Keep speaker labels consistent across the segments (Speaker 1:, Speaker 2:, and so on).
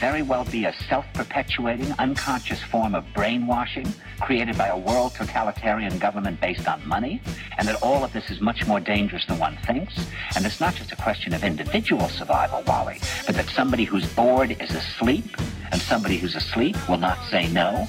Speaker 1: very well be a self-perpetuating, unconscious form of brainwashing created by a world totalitarian government based on money, and that all of this is much more dangerous than one thinks, and it's not just a question of individual survival, Wally, but that somebody who's bored is asleep, and somebody who's asleep will not say no.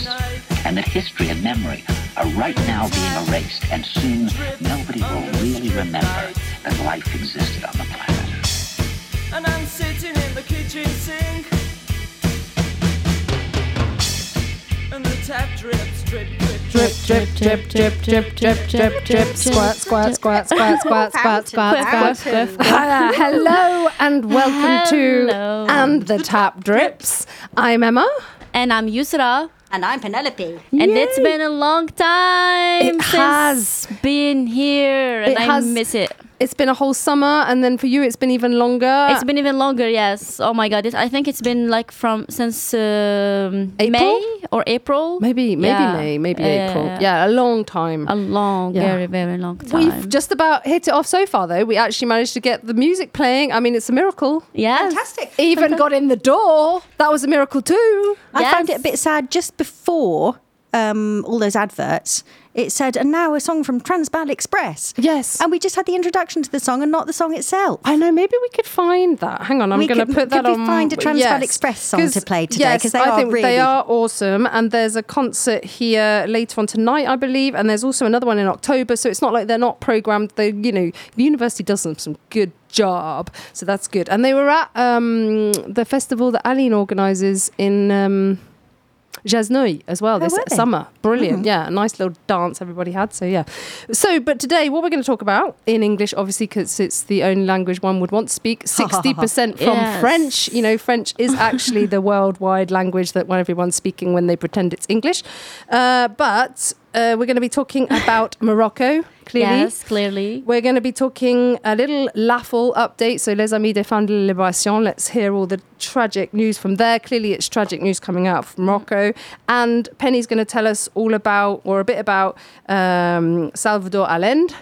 Speaker 1: and that history and memory are right now being erased, and soon nobody will really remember that life existed on the planet.
Speaker 2: And I'm sitting in the kitchen sink. And the tap drips, drip, drip,
Speaker 3: Drip, drip, drip, drip, drip, drip, drip, drip, squat, squat, squat, squat, squat, squat, squat, squat. Hello and welcome to
Speaker 4: Hello.
Speaker 3: And the Tap Drips. I'm Emma.
Speaker 4: And I'm Yusra.
Speaker 5: And I'm Penelope.
Speaker 4: And it's been a long time
Speaker 3: It
Speaker 4: since
Speaker 3: has.
Speaker 4: been here, and
Speaker 3: It
Speaker 4: I
Speaker 3: has.
Speaker 4: miss it.
Speaker 3: It's been a whole summer, and then for you, it's been even longer.
Speaker 4: It's been even longer, yes. Oh my god, it, I think it's been like from since um,
Speaker 3: April?
Speaker 4: May or April.
Speaker 3: maybe, maybe
Speaker 4: Yeah.
Speaker 3: May, maybe
Speaker 4: Uh,
Speaker 3: April. Yeah, a long time.
Speaker 4: a long,
Speaker 3: Yeah.
Speaker 4: very, very long time.
Speaker 3: We've just about hit it off so far, though. We actually managed to get the music playing. I mean, it's a miracle.
Speaker 4: Yeah,
Speaker 5: Fantastic.
Speaker 3: Even got in the door. That was a miracle too.
Speaker 5: I found it a bit sad just before um, all those adverts. It said, and now a song from Transbal Express.
Speaker 3: Yes.
Speaker 5: And we just had the introduction to the song and not the song itself.
Speaker 3: I know. Maybe we could find that. Hang on, I'm going to put that
Speaker 5: could we
Speaker 3: on.
Speaker 5: find a Transbal Express song to play today?
Speaker 3: Yes,
Speaker 5: 'Cause they
Speaker 3: I
Speaker 5: are
Speaker 3: think they are awesome, and there's a concert here later on tonight, I believe, and there's also another one in October. So it's not like they're not programmed. They, you know, the university does some, some good job, so that's good. And they were at um, the festival that Aline organises in. Um, Jasnouille as well this
Speaker 5: were they?
Speaker 3: summer. Brilliant. Yeah, a nice little dance everybody had. So, yeah. So, but today, what we're going to talk about in English, obviously, because it's the only language one would want to speak, 60% from
Speaker 4: Yes.
Speaker 3: French. You know, French is actually the worldwide language that when everyone's speaking when they pretend it's English. Uh, but uh, we're going to be talking about Morocco, clearly.
Speaker 4: Yes, clearly.
Speaker 3: We're going to be talking a little LAFL update. So, Les Amis des de la Libération. Let's hear all the tragic news from there. Clearly, it's tragic news coming out from Morocco. And Penny's going to tell us all about, or a bit about, um, Salvador Allende.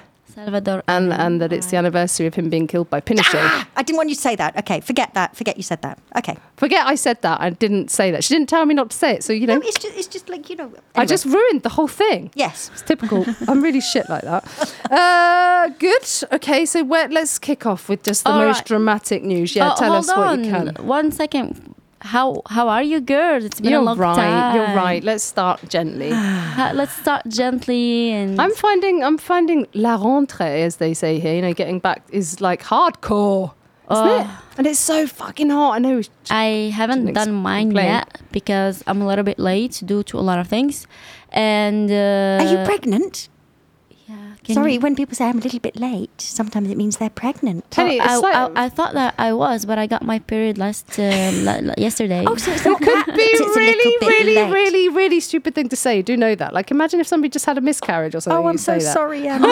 Speaker 4: Salvador.
Speaker 3: and and that it's the anniversary of him being killed by Pinochet.
Speaker 5: I didn't want you to say that. Okay, forget that. Forget you said that. Okay.
Speaker 3: Forget I said that. I didn't say that. She didn't tell me not to say it. So you know,
Speaker 5: No, it's just, it's just like, you know.
Speaker 3: I just ruined the whole thing.
Speaker 5: Yes.
Speaker 3: It's typical. I'm really shit like that. Uh, good. Okay, so where, let's kick off with just the
Speaker 4: All
Speaker 3: most
Speaker 4: right.
Speaker 3: dramatic news. Yeah,
Speaker 4: Oh,
Speaker 3: tell us what
Speaker 4: on.
Speaker 3: you can.
Speaker 4: One second. How how are you, girls? It's been
Speaker 3: You're
Speaker 4: a long
Speaker 3: right.
Speaker 4: time.
Speaker 3: You're right. Let's start gently.
Speaker 4: Ha- Let's start gently and.
Speaker 3: I'm finding I'm finding la rentrée, as they say here. You know, getting back is like hardcore, isn't it?
Speaker 4: Oh.
Speaker 3: And it's so fucking hot. I know.
Speaker 4: I haven't done mine
Speaker 3: explain.
Speaker 4: yet because I'm a little bit late due to a lot of things. And uh,
Speaker 5: Are you pregnant?
Speaker 4: Yeah. can
Speaker 5: Sorry,
Speaker 4: you-
Speaker 5: when people say I'm a little bit late, sometimes it means they're pregnant.
Speaker 3: Penny,
Speaker 4: Oh, I, I, I thought that I was, but I got my period last uh, la- la- yesterday.
Speaker 5: Oh, so it's not
Speaker 3: could
Speaker 5: that-
Speaker 3: be
Speaker 5: it's
Speaker 3: really, really,
Speaker 5: late.
Speaker 3: really, really stupid thing to say. You do know that? Like, imagine if somebody just had a miscarriage or something.
Speaker 5: Oh, I'm so
Speaker 3: say that.
Speaker 5: sorry, Emma.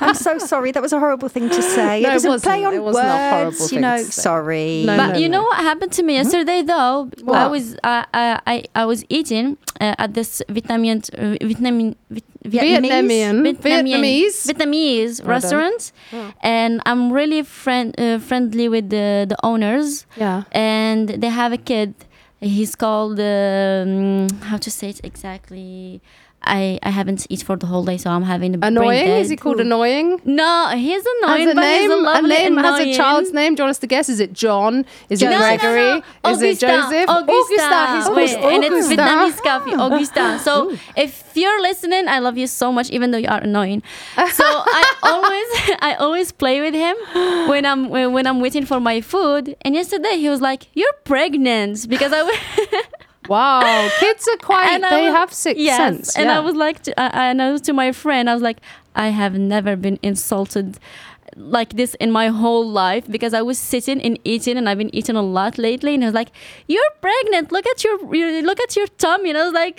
Speaker 5: I'm so sorry. That was a horrible thing to say.
Speaker 3: No,
Speaker 5: it
Speaker 3: it
Speaker 5: was a
Speaker 3: wasn't.
Speaker 5: play on
Speaker 3: It wasn't horrible
Speaker 5: words. You
Speaker 3: thing
Speaker 5: know,
Speaker 3: to say.
Speaker 5: sorry.
Speaker 3: No,
Speaker 4: But
Speaker 3: no,
Speaker 4: you
Speaker 3: no.
Speaker 4: know what happened to me yesterday, though. I was I I I, I was eating uh, at this Vietnamese uh, Vietnamese Viet-
Speaker 3: Vietnamese, Vietnamese.
Speaker 4: Vietnamese
Speaker 3: Well done.
Speaker 4: restaurant, and I'm really friend uh, friendly with the the owners.
Speaker 3: Yeah.
Speaker 4: and they have a kid. He's called um, how to say it exactly. I, I haven't eaten for the whole day, so I'm having a brain
Speaker 3: Annoying? Is he called annoying?
Speaker 4: No, he's
Speaker 3: Has
Speaker 4: annoying,
Speaker 3: a
Speaker 4: but
Speaker 3: name,
Speaker 4: a lovely
Speaker 3: name has a child's name. Do you want us to guess? Is it John? Is it
Speaker 4: No, no, no.
Speaker 3: Gregory? Is it Joseph?
Speaker 4: Augustin.
Speaker 3: His
Speaker 4: Wait,
Speaker 3: name's
Speaker 4: and it's Vietnamese coffee, ah. Augustin. So if you're listening, I love you so much, even though you are annoying. So I always, I always play with him when I'm when I'm waiting for my food. And yesterday he was like, "You're pregnant," because I.
Speaker 3: Wow, kids are quite.
Speaker 4: And
Speaker 3: they
Speaker 4: was-
Speaker 3: have sixth
Speaker 4: yes,
Speaker 3: sense.
Speaker 4: And
Speaker 3: yeah.
Speaker 4: I was like, to, uh, and I was to my friend, I was like, I have never been insulted like this in my whole life because I was sitting and eating, and I've been eating a lot lately. And I was like, "You're pregnant. Look at your, you- look at your tummy." And I was like.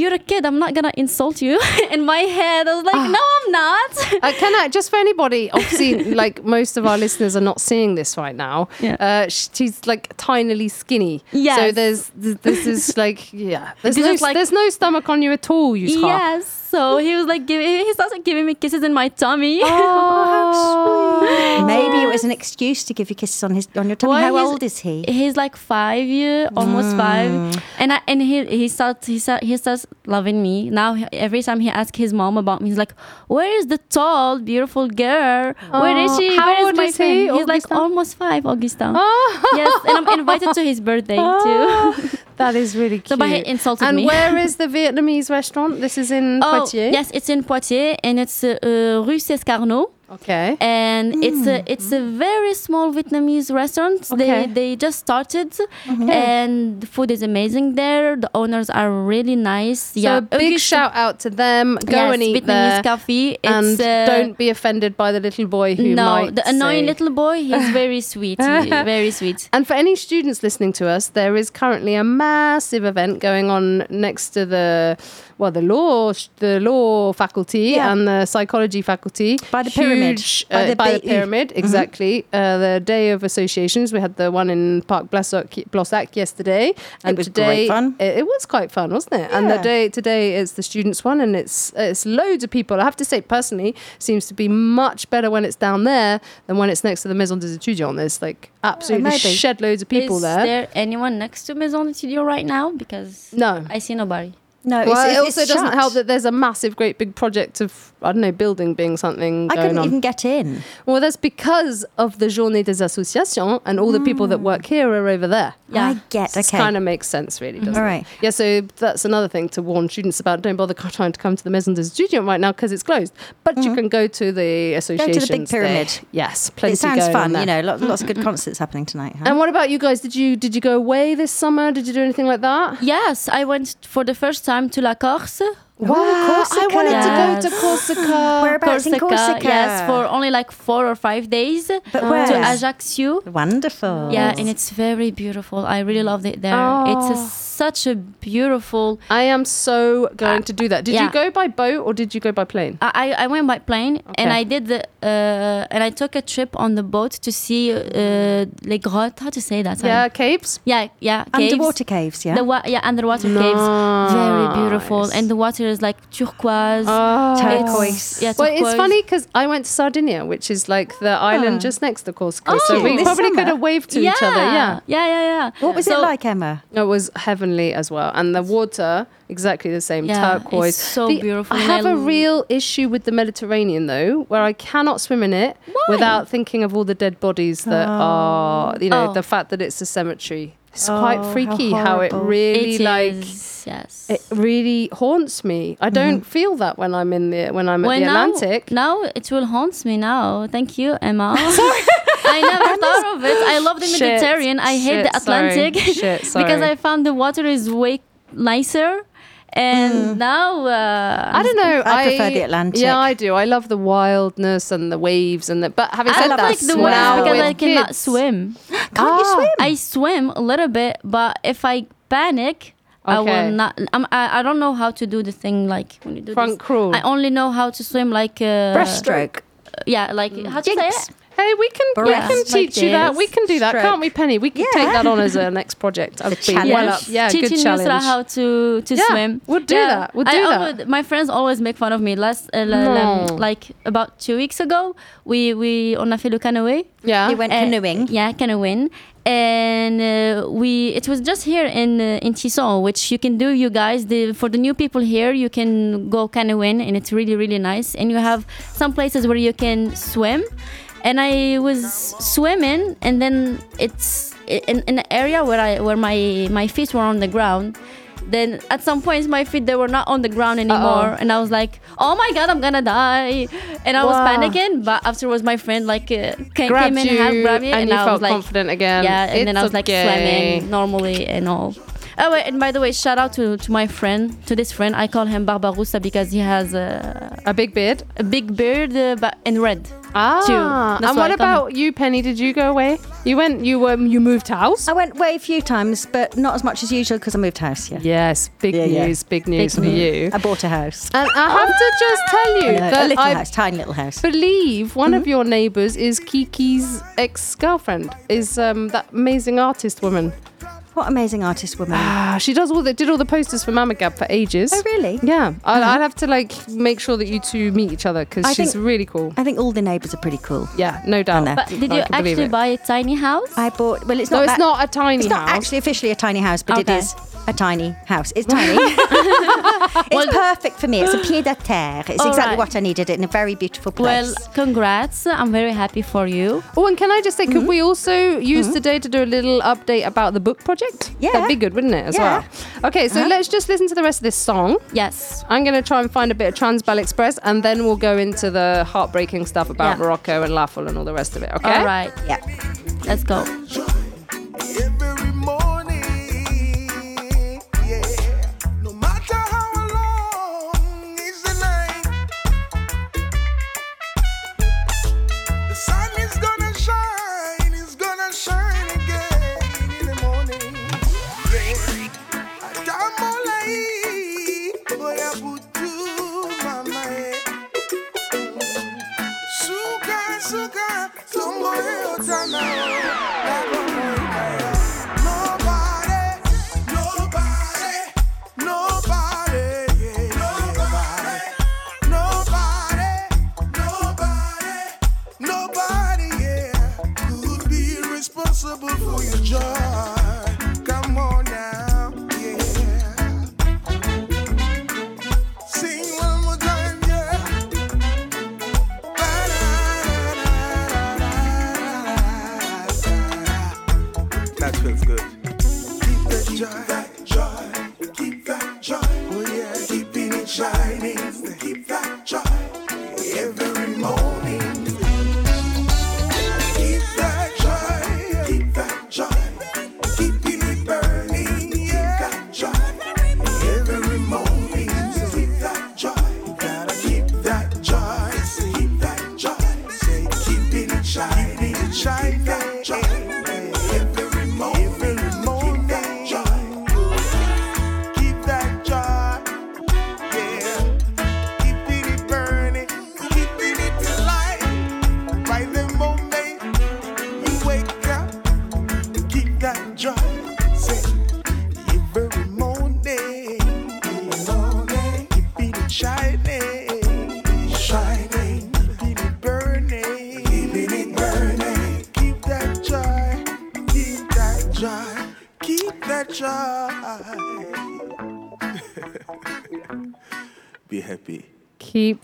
Speaker 4: You're a kid. I'm not gonna insult you. in my head, I was like,
Speaker 3: Ah.
Speaker 4: "No, I'm not."
Speaker 3: Uh, can I just for anybody? Obviously, like most of our listeners are not seeing this right now.
Speaker 4: Yeah.
Speaker 3: Uh, she's like tinily skinny. Yeah.
Speaker 4: So
Speaker 3: there's this is like yeah. There's
Speaker 4: This
Speaker 3: no
Speaker 4: like-
Speaker 3: there's no stomach on you at all. You
Speaker 4: yes. So he was like, giving, he started giving me kisses in my tummy.
Speaker 3: Oh,
Speaker 5: Maybe it was an excuse to give you kisses on his on your tummy.
Speaker 4: Well,
Speaker 5: How old is he?
Speaker 4: He's like five year, almost five, and I, and he he starts he start, he starts loving me now. Every time he asks his mom about me, he's like, "Where is the tall, beautiful girl? Where is
Speaker 3: Oh,
Speaker 4: she?
Speaker 3: how
Speaker 4: Where is
Speaker 3: old
Speaker 4: my
Speaker 3: is he,
Speaker 4: friend?" He's like almost five, Augustin.
Speaker 3: Oh.
Speaker 4: Yes, and I'm invited to his birthday too.
Speaker 3: that is really cute.
Speaker 4: So, but he insulted
Speaker 3: and
Speaker 4: me.
Speaker 3: where is the Vietnamese restaurant? This is in
Speaker 4: Oh,
Speaker 3: Poitiers.
Speaker 4: yes, it's in Poitiers, and it's uh, uh, Rue Sescarneau.
Speaker 3: Okay.
Speaker 4: and it's a it's a very small Vietnamese restaurant.
Speaker 3: Okay.
Speaker 4: They they just started, and the food is amazing there. The owners are really nice.
Speaker 3: So a big shout out to them. Go
Speaker 4: yes,
Speaker 3: and eat
Speaker 4: Vietnamese
Speaker 3: there.
Speaker 4: coffee.
Speaker 3: And
Speaker 4: uh,
Speaker 3: don't be offended by the little boy who
Speaker 4: no, the annoying
Speaker 3: say-
Speaker 4: little boy. He's very sweet, very sweet.
Speaker 3: And for any students listening to us, there is currently a massive event going on next to the well, the law, the law faculty
Speaker 5: Yeah.
Speaker 3: and the psychology faculty
Speaker 5: By the pyramid.
Speaker 3: Huge,
Speaker 5: By
Speaker 3: uh,
Speaker 5: the
Speaker 3: by the pyramid, exactly. Uh, the day of associations. We had the one in Park Blossac, Blossac yesterday, and
Speaker 5: was
Speaker 3: today
Speaker 5: great fun.
Speaker 3: It, it was quite fun, wasn't it? And the day today is the students one, and it's it's loads of people. I have to say, personally, seems to be much better when it's down there than when it's next to the Maison des Étudiants. There's like absolutely
Speaker 5: maybe.
Speaker 3: shed loads of people
Speaker 4: is
Speaker 3: there.
Speaker 4: anyone next to Maison des Étudiants right now? Because
Speaker 3: No.
Speaker 4: I see nobody.
Speaker 5: No,
Speaker 3: Well,
Speaker 5: it's,
Speaker 3: it also
Speaker 5: it's
Speaker 3: doesn't
Speaker 5: shut.
Speaker 3: help that there's a massive, great big project of I don't know building being something
Speaker 5: I
Speaker 3: going
Speaker 5: couldn't
Speaker 3: on.
Speaker 5: even get in.
Speaker 3: Well, that's because of the Journée des Associations and all the people that hmm. work here are over there.
Speaker 4: Yeah.
Speaker 5: I get.
Speaker 3: This
Speaker 5: Okay.
Speaker 3: kind of makes sense, really, doesn't
Speaker 5: All
Speaker 3: it?
Speaker 5: right.
Speaker 3: Yeah, so that's another thing to warn students about. Don't bother c- trying to come to the Maison des Étudiants right now because it's closed. But you mm-hmm. can go to the association.
Speaker 5: Of the big Pyramid.
Speaker 3: Yes, plenty
Speaker 5: it sounds
Speaker 3: going
Speaker 5: fun. You know, lots, lots of good concerts happening tonight. Huh?
Speaker 3: And what about you guys? Did you did you go away this summer? Did you do anything like that?
Speaker 4: Yes, I went for the first time to La Corse.
Speaker 3: Wow,
Speaker 5: Corsica.
Speaker 3: I wanted to go to Corsica.
Speaker 5: Whereabouts in Corsica?
Speaker 4: Yes, for only like four or five days.
Speaker 5: But
Speaker 4: to? Ajaccio.
Speaker 5: Wonderful.
Speaker 4: Yeah, and it's very beautiful. I really loved it there. It's a, such a beautiful.
Speaker 3: I am so going to do that. Did you go by boat or did you go by plane?
Speaker 4: I, I I went by plane and I did the uh, and I took a trip on the boat to see uh, les grottes. How to say that? Sorry.
Speaker 3: Yeah, capes.
Speaker 4: yeah, yeah. Caves.
Speaker 5: Underwater caves, yeah.
Speaker 4: The wa- yeah underwater caves, very beautiful, and the water is like turquoise.
Speaker 3: Ah.
Speaker 5: Turquoise.
Speaker 4: Yeah,
Speaker 3: Well, it's funny because I went to Sardinia, which is like the island
Speaker 5: Oh.
Speaker 3: just next to Corsica.
Speaker 4: Oh,
Speaker 3: so we probably
Speaker 5: summer?
Speaker 3: could have waved to
Speaker 4: yeah.
Speaker 3: each other. Yeah.
Speaker 4: yeah, yeah, yeah.
Speaker 5: What was it like, Emma?
Speaker 3: It was heavenly as well. And the water, exactly the same,
Speaker 4: Yeah, it's
Speaker 3: turquoise.
Speaker 4: so
Speaker 3: The-
Speaker 4: beautiful,
Speaker 3: I
Speaker 4: and
Speaker 3: have a real issue with the Mediterranean, though, where I cannot swim in it
Speaker 4: Why?
Speaker 3: without thinking of all the dead bodies that are, you know,
Speaker 4: Oh.
Speaker 3: the fact that it's a cemetery. It's
Speaker 5: Oh,
Speaker 3: quite freaky how, it really,
Speaker 4: It
Speaker 3: like,
Speaker 4: is, yes.
Speaker 3: it really haunts me. I mm-hmm. don't feel that when I'm in the, when I'm at the
Speaker 4: now,
Speaker 3: Atlantic.
Speaker 4: now it will haunt me now. Thank you, Emma. Sorry. I never thought of it. I love the
Speaker 3: Shit,
Speaker 4: Mediterranean. I hate
Speaker 3: shit,
Speaker 4: the Atlantic
Speaker 3: sorry, shit,
Speaker 4: because. I found the water is way nicer. And now uh,
Speaker 3: I don't know.
Speaker 5: I prefer the Atlantic.
Speaker 3: Yeah, I do. I love the wildness and the waves and the. But having said
Speaker 4: love
Speaker 3: that,
Speaker 4: like the
Speaker 3: now
Speaker 4: waves because I cannot
Speaker 3: kids-
Speaker 4: swim.
Speaker 5: Can't you
Speaker 3: Ah.
Speaker 5: swim?
Speaker 4: I swim a little bit, but if I panic, I will not. I'm, I I don't know how to do the thing like when you do
Speaker 3: Front
Speaker 4: this.
Speaker 3: crawl.
Speaker 4: I only know how to swim like uh,
Speaker 5: Breaststroke.
Speaker 4: Yeah, like how to say
Speaker 5: Jinx.
Speaker 4: it?
Speaker 3: Hey, we can we
Speaker 4: Yeah,
Speaker 3: can
Speaker 4: like
Speaker 3: teach you that. We can do that,
Speaker 5: Stroke.
Speaker 3: can't we, Penny? We can
Speaker 5: Yeah.
Speaker 3: take that on as a next project. I'd be
Speaker 5: challenge.
Speaker 3: well up. Yeah, good
Speaker 4: teaching Yusra
Speaker 3: challenge.
Speaker 4: how to to
Speaker 3: Yeah,
Speaker 4: swim.
Speaker 3: we'll do that. We'll do
Speaker 4: I
Speaker 3: that.
Speaker 4: always- my friends always make fun of me. Last uh,
Speaker 3: No.
Speaker 4: um, like about two weeks ago, we we on a fait le canoë.
Speaker 3: yeah.
Speaker 5: You went
Speaker 4: Uh,
Speaker 5: canoeing.
Speaker 4: yeah, canoeing, and uh, we it was just here in uh, in Tisson, which you can do. You guys, the for the new people here, you can go canoeing, and it's really really nice. And you have some places where you can swim. And I was swimming, and then it's in, in an area where I where my my feet were on the ground. Then at some points my feet they were not on the ground anymore, and I was like, "Oh my god, I'm gonna die!" And I was panicking. But afterwards, my friend like uh, came, came in and
Speaker 3: you
Speaker 4: helped grab me,
Speaker 3: and
Speaker 4: and, I
Speaker 3: felt
Speaker 4: was like,
Speaker 3: confident again.
Speaker 4: Yeah, and then I
Speaker 3: It's
Speaker 4: was like swimming normally and all. Oh wait, and by the way, shout out to, to my friend, to this friend. I call him Barbarossa because he has a,
Speaker 3: A big beard.
Speaker 4: a big beard, uh, but in red.
Speaker 3: Ah.
Speaker 4: Two.
Speaker 3: And what
Speaker 4: I come-
Speaker 3: about you, Penny? Did you go away? You went. You um. You moved house.
Speaker 5: I went away a few times, but not as much as usual because I moved house. Yeah.
Speaker 3: Yes. Big
Speaker 5: Yeah, yeah.
Speaker 3: news. Big news for
Speaker 4: news.
Speaker 3: you.
Speaker 5: I bought a house.
Speaker 3: And I have to just tell you
Speaker 5: No, a
Speaker 3: that
Speaker 5: little
Speaker 3: I
Speaker 5: house, tiny little house.
Speaker 3: believe one
Speaker 5: Mm-hmm.
Speaker 3: of your neighbours is Kiki's ex-girlfriend. Is um that amazing artist woman?
Speaker 5: What amazing artist woman.
Speaker 3: Ah, she does all the did all the posters for Mama Gab for ages.
Speaker 5: oh, really?
Speaker 3: Yeah, I'd, I'd have to like make sure that you two meet each other because
Speaker 5: I
Speaker 3: she's
Speaker 5: think-
Speaker 3: really cool.
Speaker 5: I think all the neighbours are pretty cool.
Speaker 3: Yeah, no doubt.
Speaker 5: know.
Speaker 4: But did
Speaker 3: I
Speaker 4: you
Speaker 3: can believe
Speaker 4: actually
Speaker 3: it.
Speaker 4: buy a tiny house?
Speaker 5: I bought. Well, it's not.
Speaker 3: No,
Speaker 5: not.
Speaker 3: it's
Speaker 5: that-
Speaker 3: not a tiny
Speaker 5: It's not
Speaker 3: house.
Speaker 5: actually officially a tiny house, but
Speaker 4: Okay.
Speaker 5: it is a tiny house. It's tiny. it's perfect for me. It's a pied à terre. It's exactly
Speaker 4: right.
Speaker 5: what I needed in a very beautiful place.
Speaker 4: well, congrats. I'm very happy for you.
Speaker 3: Oh, and can I just say, could
Speaker 5: Mm-hmm.
Speaker 3: we also use today to do a little update about the book project?
Speaker 5: Yeah.
Speaker 3: That'd be good, wouldn't it, as
Speaker 5: Yeah.
Speaker 3: well? Okay, so
Speaker 5: Uh-huh.
Speaker 3: let's just listen to the rest of this song.
Speaker 4: Yes.
Speaker 3: I'm going to try and find a bit of Transbal Express, and then we'll go into the heartbreaking stuff about
Speaker 4: Yeah.
Speaker 3: Morocco and Laful and all the rest of it, okay?
Speaker 4: All right.
Speaker 5: yeah.
Speaker 4: Let's go.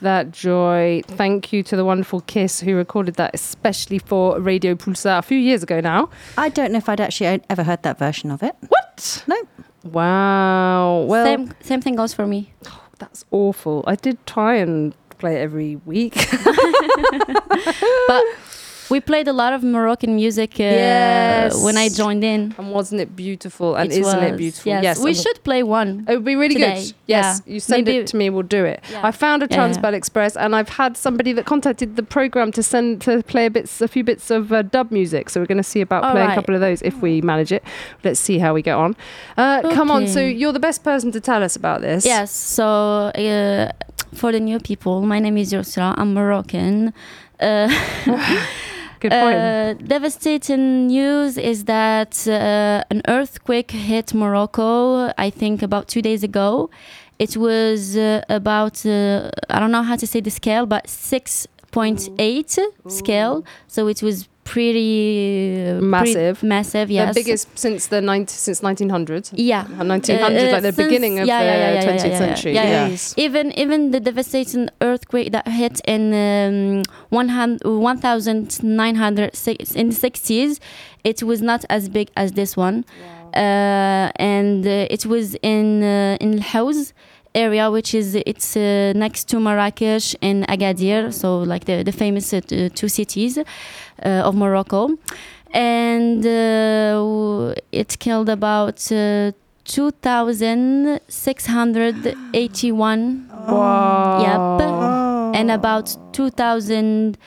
Speaker 2: That joy.
Speaker 3: Thank you to the wonderful Kiss who recorded that especially for Radio Pulsar a few years ago now.
Speaker 5: I don't know if I'd actually ever heard that version of it.
Speaker 3: What?
Speaker 5: No.
Speaker 3: Wow. Well,
Speaker 4: same same thing goes for me.
Speaker 3: that's awful. I did try and play it every week.
Speaker 4: But we played a lot of Moroccan music uh,
Speaker 3: Yes.
Speaker 4: when I joined in.
Speaker 3: and wasn't it beautiful? And
Speaker 4: It
Speaker 3: isn't it beautiful?
Speaker 4: Yes, we
Speaker 3: and-
Speaker 4: should play one.
Speaker 3: It would be really
Speaker 4: today.
Speaker 3: good. Yes,
Speaker 4: Yeah.
Speaker 3: you send
Speaker 4: Maybe-
Speaker 3: it to me, we'll do it.
Speaker 4: Yeah.
Speaker 3: I found a
Speaker 4: Yeah, yeah.
Speaker 3: Transbal Express, and I've had somebody that contacted the program to send to play a bits, a few bits of uh, dub music. So we're going to see about
Speaker 4: All
Speaker 3: playing a couple of those if we manage it. Let's see how we get on. Uh, Come on, so you're the best person to tell us about this.
Speaker 4: Yes. So uh, for the new people, my name is Yusra. I'm Moroccan. Uh,
Speaker 3: good point.
Speaker 4: uh, devastating news is that uh, an earthquake hit Morocco. I think about two days ago. It was uh, about uh, I don't know how to say the scale, but six point eight scale. So it was pretty uh, pretty
Speaker 3: Massive.
Speaker 4: massive. Yes,
Speaker 3: The biggest since the 90, since 1900s.
Speaker 4: Yeah.
Speaker 3: 1900,
Speaker 4: Uh,
Speaker 3: like the beginning of
Speaker 4: yeah,
Speaker 3: the
Speaker 4: yeah, yeah, yeah,
Speaker 3: 20th
Speaker 4: yeah, yeah,
Speaker 3: century.
Speaker 4: yeah, even even the devastating earthquake that hit in um, 100 1906 in the 60s it was not as big as this one uh, and uh, it was in uh, in Haouz area which is it's uh, next to Marrakesh and Agadir so like the, the famous uh, two cities uh, of Morocco and uh, it killed about uh, 2681
Speaker 3: Wow.
Speaker 4: Yep. and about 2000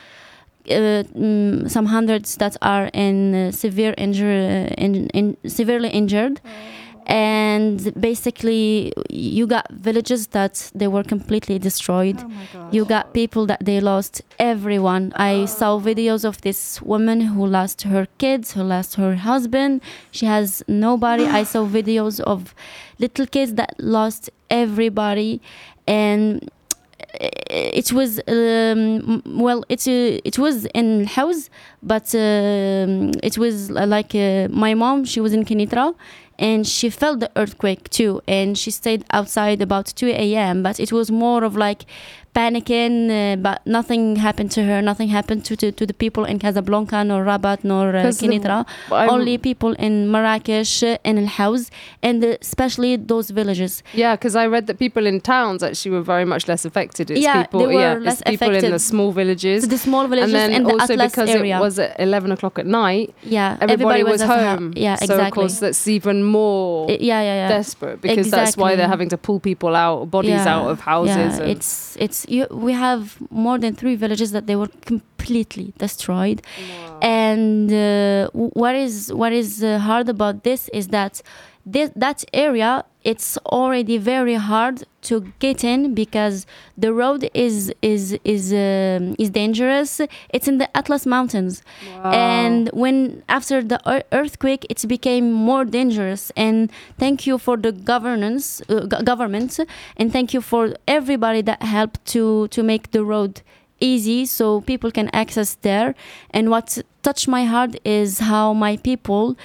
Speaker 4: uh, mm, some hundreds that are in uh, severe injury in, in severely injured and basically you got villages that they were completely destroyed. You got people that they lost everyone. I saw videos of this woman who lost her kids who lost her husband. She has nobody. I saw videos of little kids that lost everybody. And it was um, well it's uh, it was in Haouz but um, it was like uh, my mom she was in Kenitra and she felt the earthquake too and she stayed outside about 2 a.m but it was more of like panicking uh, but nothing happened to her nothing happened to, to, to the people in Casablanca nor Rabat nor uh,
Speaker 3: 'Cause the-
Speaker 4: only people in Marrakesh uh, and El Haouz and especially those villages
Speaker 3: Yeah, because I read that people in towns actually were very much less affected. It's
Speaker 4: Yeah,
Speaker 3: people,
Speaker 4: they were
Speaker 3: yeah,
Speaker 4: less
Speaker 3: people in the small villages.
Speaker 4: the small villages
Speaker 3: and then
Speaker 4: the
Speaker 3: also
Speaker 4: Atlas
Speaker 3: because
Speaker 4: area
Speaker 3: it was at 11 o'clock at night,
Speaker 4: yeah
Speaker 3: everybody, was,
Speaker 4: at ho-
Speaker 3: home.
Speaker 4: yeah exactly.
Speaker 3: So,
Speaker 4: exactly
Speaker 3: of course, that's even more
Speaker 4: I- yeah yeah yeah
Speaker 3: desperate because that's why they're having to pull people out, bodies
Speaker 4: Yeah,
Speaker 3: out of houses.
Speaker 4: yeah, it's it's you, we have more than three villages that they were completely destroyed. And uh, what is what is uh, hard about this is that this, that area it's already very hard to get in because the road is is is um, is dangerous. It's in the atlas mountains. And when after the earthquake it became more dangerous. And thank you for the governance uh, government. And thank you for everybody that helped to to make the road easy so people can access there. And what touched my heart is how my people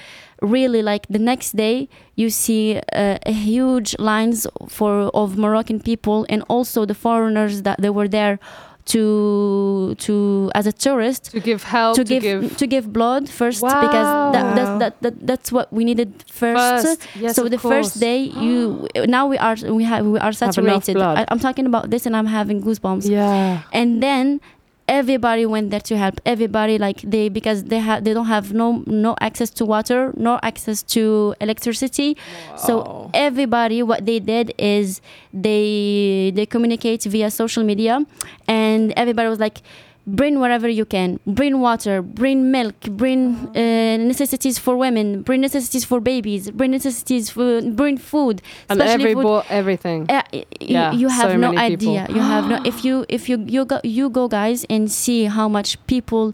Speaker 4: really like the next day you see uh, a huge lines for of Moroccan people and also the foreigners that they were there to to as a tourist
Speaker 3: to give help,
Speaker 4: to give, to give blood first because that, that, that, that that's what we needed first.
Speaker 3: First, yes,
Speaker 4: so
Speaker 3: of
Speaker 4: the
Speaker 3: course.
Speaker 4: first day you now we are we have we are saturated.
Speaker 3: blood.
Speaker 4: I, I'm talking about this and I'm having goosebumps.
Speaker 3: Yeah.
Speaker 4: And then everybody went there to help. Everybody like they because they have they don't have no no access to water, no access to electricity. So everybody what they did is they they communicate via social media and everybody was like bring whatever you can bring water bring milk bring uh, necessities for women bring necessities for babies bring necessities for bring food
Speaker 3: And
Speaker 4: especially
Speaker 3: every
Speaker 4: food.
Speaker 3: everything.
Speaker 4: Uh,
Speaker 3: Yeah,
Speaker 4: you have
Speaker 3: so
Speaker 4: no
Speaker 3: many people.
Speaker 4: idea. You have no. If you if you you go you go guys and see how much people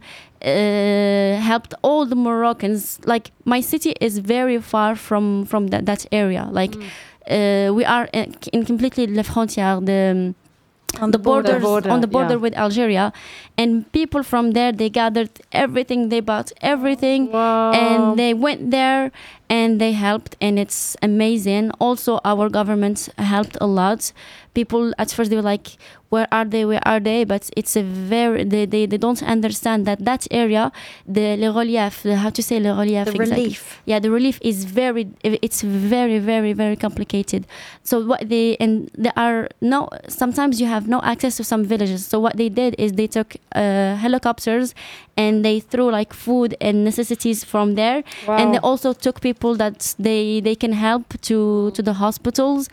Speaker 4: uh, helped all the Moroccans. Like my city is very far from from that that area. Like
Speaker 3: Mm.
Speaker 4: uh, we are in, in completely La Frontière. The
Speaker 5: On
Speaker 4: the
Speaker 5: border,
Speaker 4: on the border
Speaker 3: yeah.
Speaker 4: with Algeria, and people from there they gathered everything, they bought everything,
Speaker 3: Wow.
Speaker 4: and they went there and they helped, and it's amazing. Also, our government helped a lot. People at first they were like, "Where are they? Where are they?" But it's a very they, they, they don't understand that that area, the le relief, the, how to say le relief
Speaker 5: The
Speaker 4: exactly.
Speaker 5: relief.
Speaker 4: Yeah, the relief is very, it's very, very, very complicated. So what they and there are no. Sometimes you have no access to some villages. So what they did is they took uh, helicopters and they threw like food and necessities from there, and they also took people that they they can help to to the hospitals.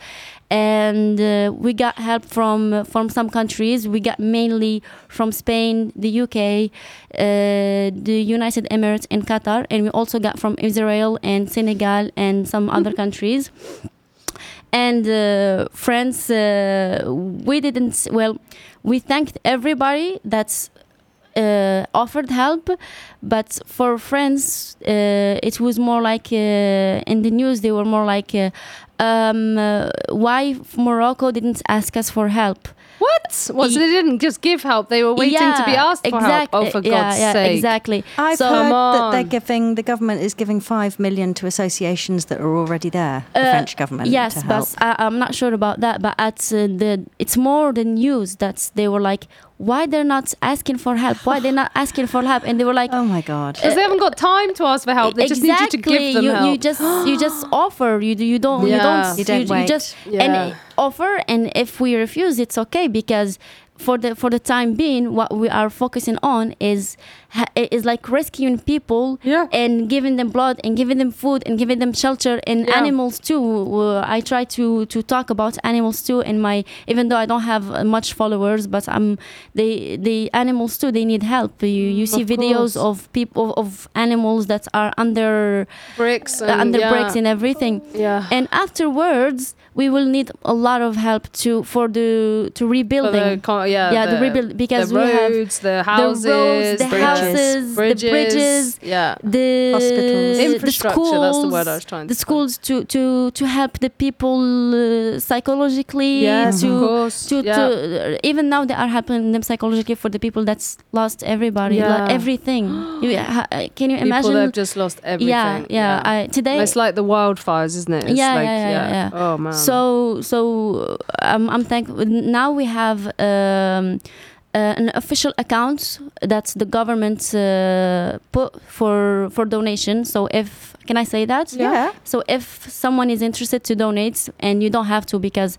Speaker 4: And uh, we got help from from some countries. We got mainly from Spain, the UK, uh, the United Emirates, and Qatar, and we also got from Israel and Senegal and some other countries. And uh, France, uh, we didn't. Well, we thanked everybody that's uh, offered help, but for France, uh, it was more like uh, in the news they were more like, uh, um, uh, why Morocco didn't ask us for help?
Speaker 3: What? What? So they didn't just give help; they were waiting to be asked for help. Oh, for
Speaker 4: yeah,
Speaker 3: God's
Speaker 4: yeah,
Speaker 3: sake!
Speaker 4: exactly.
Speaker 5: I've
Speaker 4: So-
Speaker 5: heard that they're giving the government is giving five million to associations that are already there. The
Speaker 4: Uh,
Speaker 5: French government.
Speaker 4: Yes,
Speaker 5: to help.
Speaker 4: but I, I'm not sure about that. But at uh, the, it's more the news that they were like, why they're not asking for help? Why they're not asking for help? And they were like,
Speaker 5: Oh my god.
Speaker 3: Because they haven't got time to ask for help. They just need you to give them
Speaker 4: you,
Speaker 3: help.
Speaker 4: you just you just offer. You do- you don't you don't
Speaker 5: You don't wait.
Speaker 4: just
Speaker 3: Yeah.
Speaker 4: and offer. And if we refuse, it's okay because for the for the time being, what we are focusing on is is like rescuing people
Speaker 3: Yeah.
Speaker 4: and giving them blood and giving them food and giving them shelter and
Speaker 3: Yeah.
Speaker 4: animals too. Uh, I try to to talk about animals too in my even though I don't have much followers, but I'm they the animals too. They need help. You you see
Speaker 3: of
Speaker 4: videos
Speaker 3: course.
Speaker 4: of people of animals that are under
Speaker 3: bricks
Speaker 4: uh,
Speaker 3: and
Speaker 4: under
Speaker 3: yeah.
Speaker 4: bricks and everything.
Speaker 3: yeah.
Speaker 4: And afterwards, we will need a lot of help to for the to rebuilding.
Speaker 3: the, yeah,
Speaker 4: Yeah, the rebuild- because
Speaker 3: the
Speaker 4: we have
Speaker 3: roads, the houses,
Speaker 4: the roads, the
Speaker 5: bridges.
Speaker 4: houses,
Speaker 3: bridges,
Speaker 4: the bridges,
Speaker 3: yeah,
Speaker 4: the
Speaker 5: Hospitals.
Speaker 4: the
Speaker 3: infrastructure.
Speaker 4: schools,
Speaker 3: that's the word I was trying to
Speaker 4: the schools to to to help the people uh, psychologically
Speaker 3: Yes,
Speaker 4: to
Speaker 3: of course.
Speaker 4: to,
Speaker 3: yeah.
Speaker 4: to even now they are helping them psychologically for the people that's lost everybody
Speaker 3: Yeah.
Speaker 4: like everything you, ha, can you imagine?
Speaker 3: People that have just lost everything.
Speaker 4: yeah yeah, I, today
Speaker 3: it's like the wildfires, isn't it? It's
Speaker 4: Yeah,
Speaker 3: like,
Speaker 4: yeah, yeah, yeah.
Speaker 3: Oh man.
Speaker 4: So so um, I'm thankful now we have um, uh, an official account that the government uh, put for for donation so if can I say that
Speaker 5: yeah.
Speaker 4: so if someone is interested to donate, and you don't have to because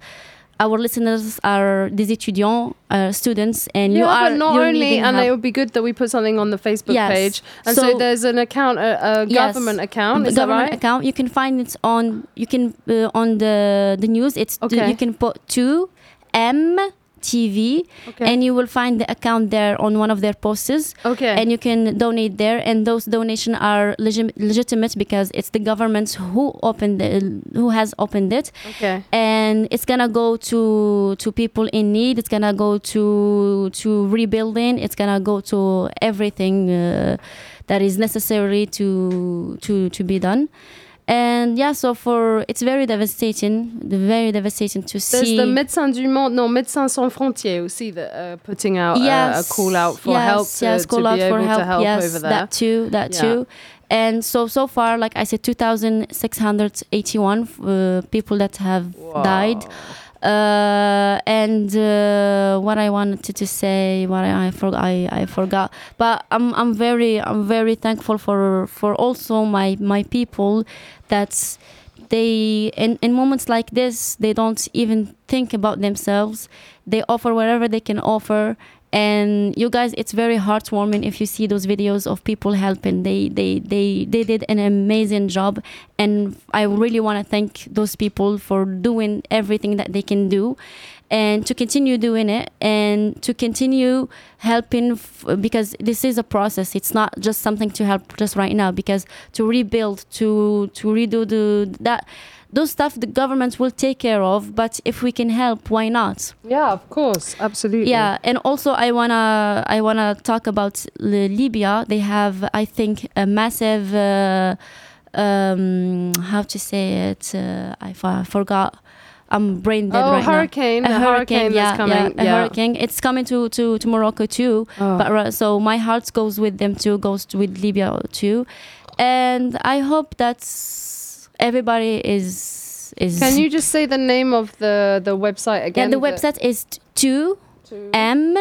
Speaker 4: our listeners are these étudiants, uh, students, and you are
Speaker 3: but not only, and it would be good that we put something on the Facebook
Speaker 4: Yes.
Speaker 3: page. And so,
Speaker 4: So-
Speaker 3: there's an account, a, a
Speaker 4: Yes.
Speaker 3: government account. Is that
Speaker 4: government
Speaker 3: right?
Speaker 4: account. You can find it on you can uh, on the the news. It's the- you can put two M TV,
Speaker 3: Okay.
Speaker 4: and you will find the account there on one of their posts.
Speaker 3: okay.
Speaker 4: and you can donate there and those donations are legit- legitimate because it's the government who opened the, who has opened it
Speaker 3: okay.
Speaker 4: and it's gonna go to to people in need it's gonna go to to rebuilding it's gonna go to everything uh, that is necessary to to to be done and yeah so for it's very devastating very devastating to
Speaker 3: There's
Speaker 4: see
Speaker 3: the Médecins du Monde, no, Médecins Sans Frontières aussi, that are putting out uh, a
Speaker 4: yes,
Speaker 3: call out for
Speaker 4: yes,
Speaker 3: help to,
Speaker 4: yes,
Speaker 3: to
Speaker 4: call
Speaker 3: be
Speaker 4: out for help,
Speaker 3: to help
Speaker 4: yes,
Speaker 3: over there.
Speaker 4: That too, that
Speaker 3: Yeah.
Speaker 4: too. And so so far, like I said, 2,681 uh, people that have died. Uh, and uh, what I wanted to say, what I I, for, I I forgot. But I'm I'm very I'm very thankful for for also my my people that they in, in moments like this they don't even think about themselves they offer whatever they can offer and you guys it's very heartwarming if you see those videos of people helping. They they they, they did an amazing job. And i really want to thank those people for doing everything that they can do and to continue doing it and to continue helping f- because this is a process. It's not just something to help just right now because to rebuild to to redo the that those stuff the government will take care of but if we can help why not
Speaker 3: Yeah, of course, absolutely.
Speaker 4: yeah and also i wanna i wanna talk about Li- libya they have i think a massive uh, um how to say it uh, i forgot I'm brain dead right now.
Speaker 3: Oh,
Speaker 4: right
Speaker 3: hurricane,
Speaker 4: now.
Speaker 3: a hurricane that's coming,
Speaker 4: Yeah, a
Speaker 3: yeah.
Speaker 4: hurricane. It's coming to, to, to Morocco too.
Speaker 3: Oh.
Speaker 4: But so my heart goes with them too, goes with Libya too, and I hope that everybody is is.
Speaker 3: Can you just say the name of the the website again?
Speaker 4: Yeah,
Speaker 3: again?
Speaker 4: the website is two M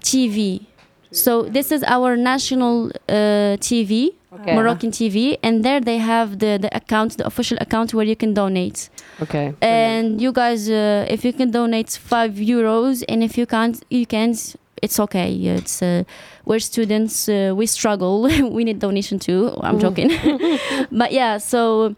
Speaker 4: TV. So this is our national uh, TV,
Speaker 3: Okay.
Speaker 4: Moroccan TV, and there they have the the account, the official account where you can donate.
Speaker 3: Okay.
Speaker 4: And you guys, uh, if you can donate five euros, and if you can't, you can't. It's okay. It's uh, we're students. Uh, we struggle. we need donation too. I'm joking, but yeah. So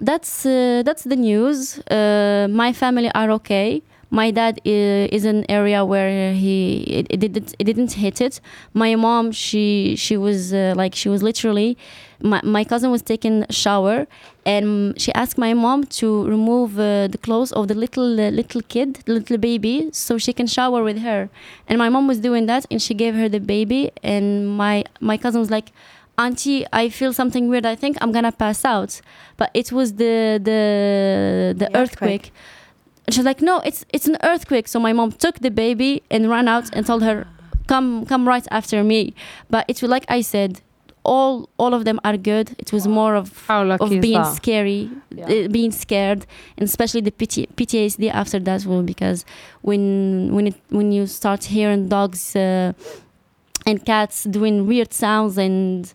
Speaker 4: that's uh, that's the news. Uh, my family are okay. My dad i- is an area where he it, it didn't it didn't hit it. My mom she she was uh, like she was literally my, my cousin was taking a shower and she asked my mom to remove uh, the clothes of the little uh, little kid little baby so she can shower with her and my mom was doing that and she gave her the baby and my my cousin was like auntie i feel something weird. I think i'm gonna pass out. But it was the the the,
Speaker 5: The
Speaker 4: earthquake. and she's like no it's it's an earthquake. So my mom took the baby and ran out and told her come come right after me. But it's like i said all all of them are good. It was more of
Speaker 3: How lucky
Speaker 4: of being
Speaker 3: that?
Speaker 4: scary,
Speaker 3: Yeah.
Speaker 4: uh, being scared, and especially the PT, PTSD after that one because when when it when you start hearing dogs uh, and cats doing weird sounds and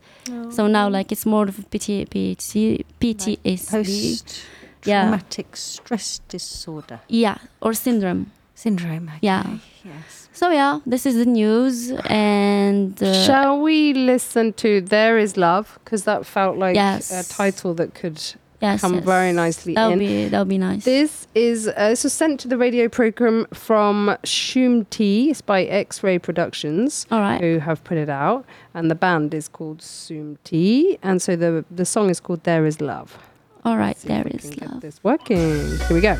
Speaker 4: so now like it's more of a PT, PT, PTSD,
Speaker 5: Post
Speaker 4: Yeah.
Speaker 5: traumatic stress disorder
Speaker 4: yeah, or syndrome.
Speaker 5: syndrome. Okay.
Speaker 4: Yeah.
Speaker 5: Yes.
Speaker 4: So yeah, this is the news and uh,
Speaker 3: Shall we listen to "There Is Love" because that felt like
Speaker 4: Yes.
Speaker 3: a title that could
Speaker 4: yes,
Speaker 3: come
Speaker 4: yes.
Speaker 3: very nicely
Speaker 4: That'll
Speaker 3: in.
Speaker 4: be that'll be nice.
Speaker 3: This is uh, this was sent to the radio program from Shum T. It's by X-Ray Productions,
Speaker 4: All right.
Speaker 3: who have put it out, and the band is called Sum T. And so the the song is called "There Is Love."
Speaker 4: All right.
Speaker 3: We
Speaker 4: is love.
Speaker 3: this working. Here we go.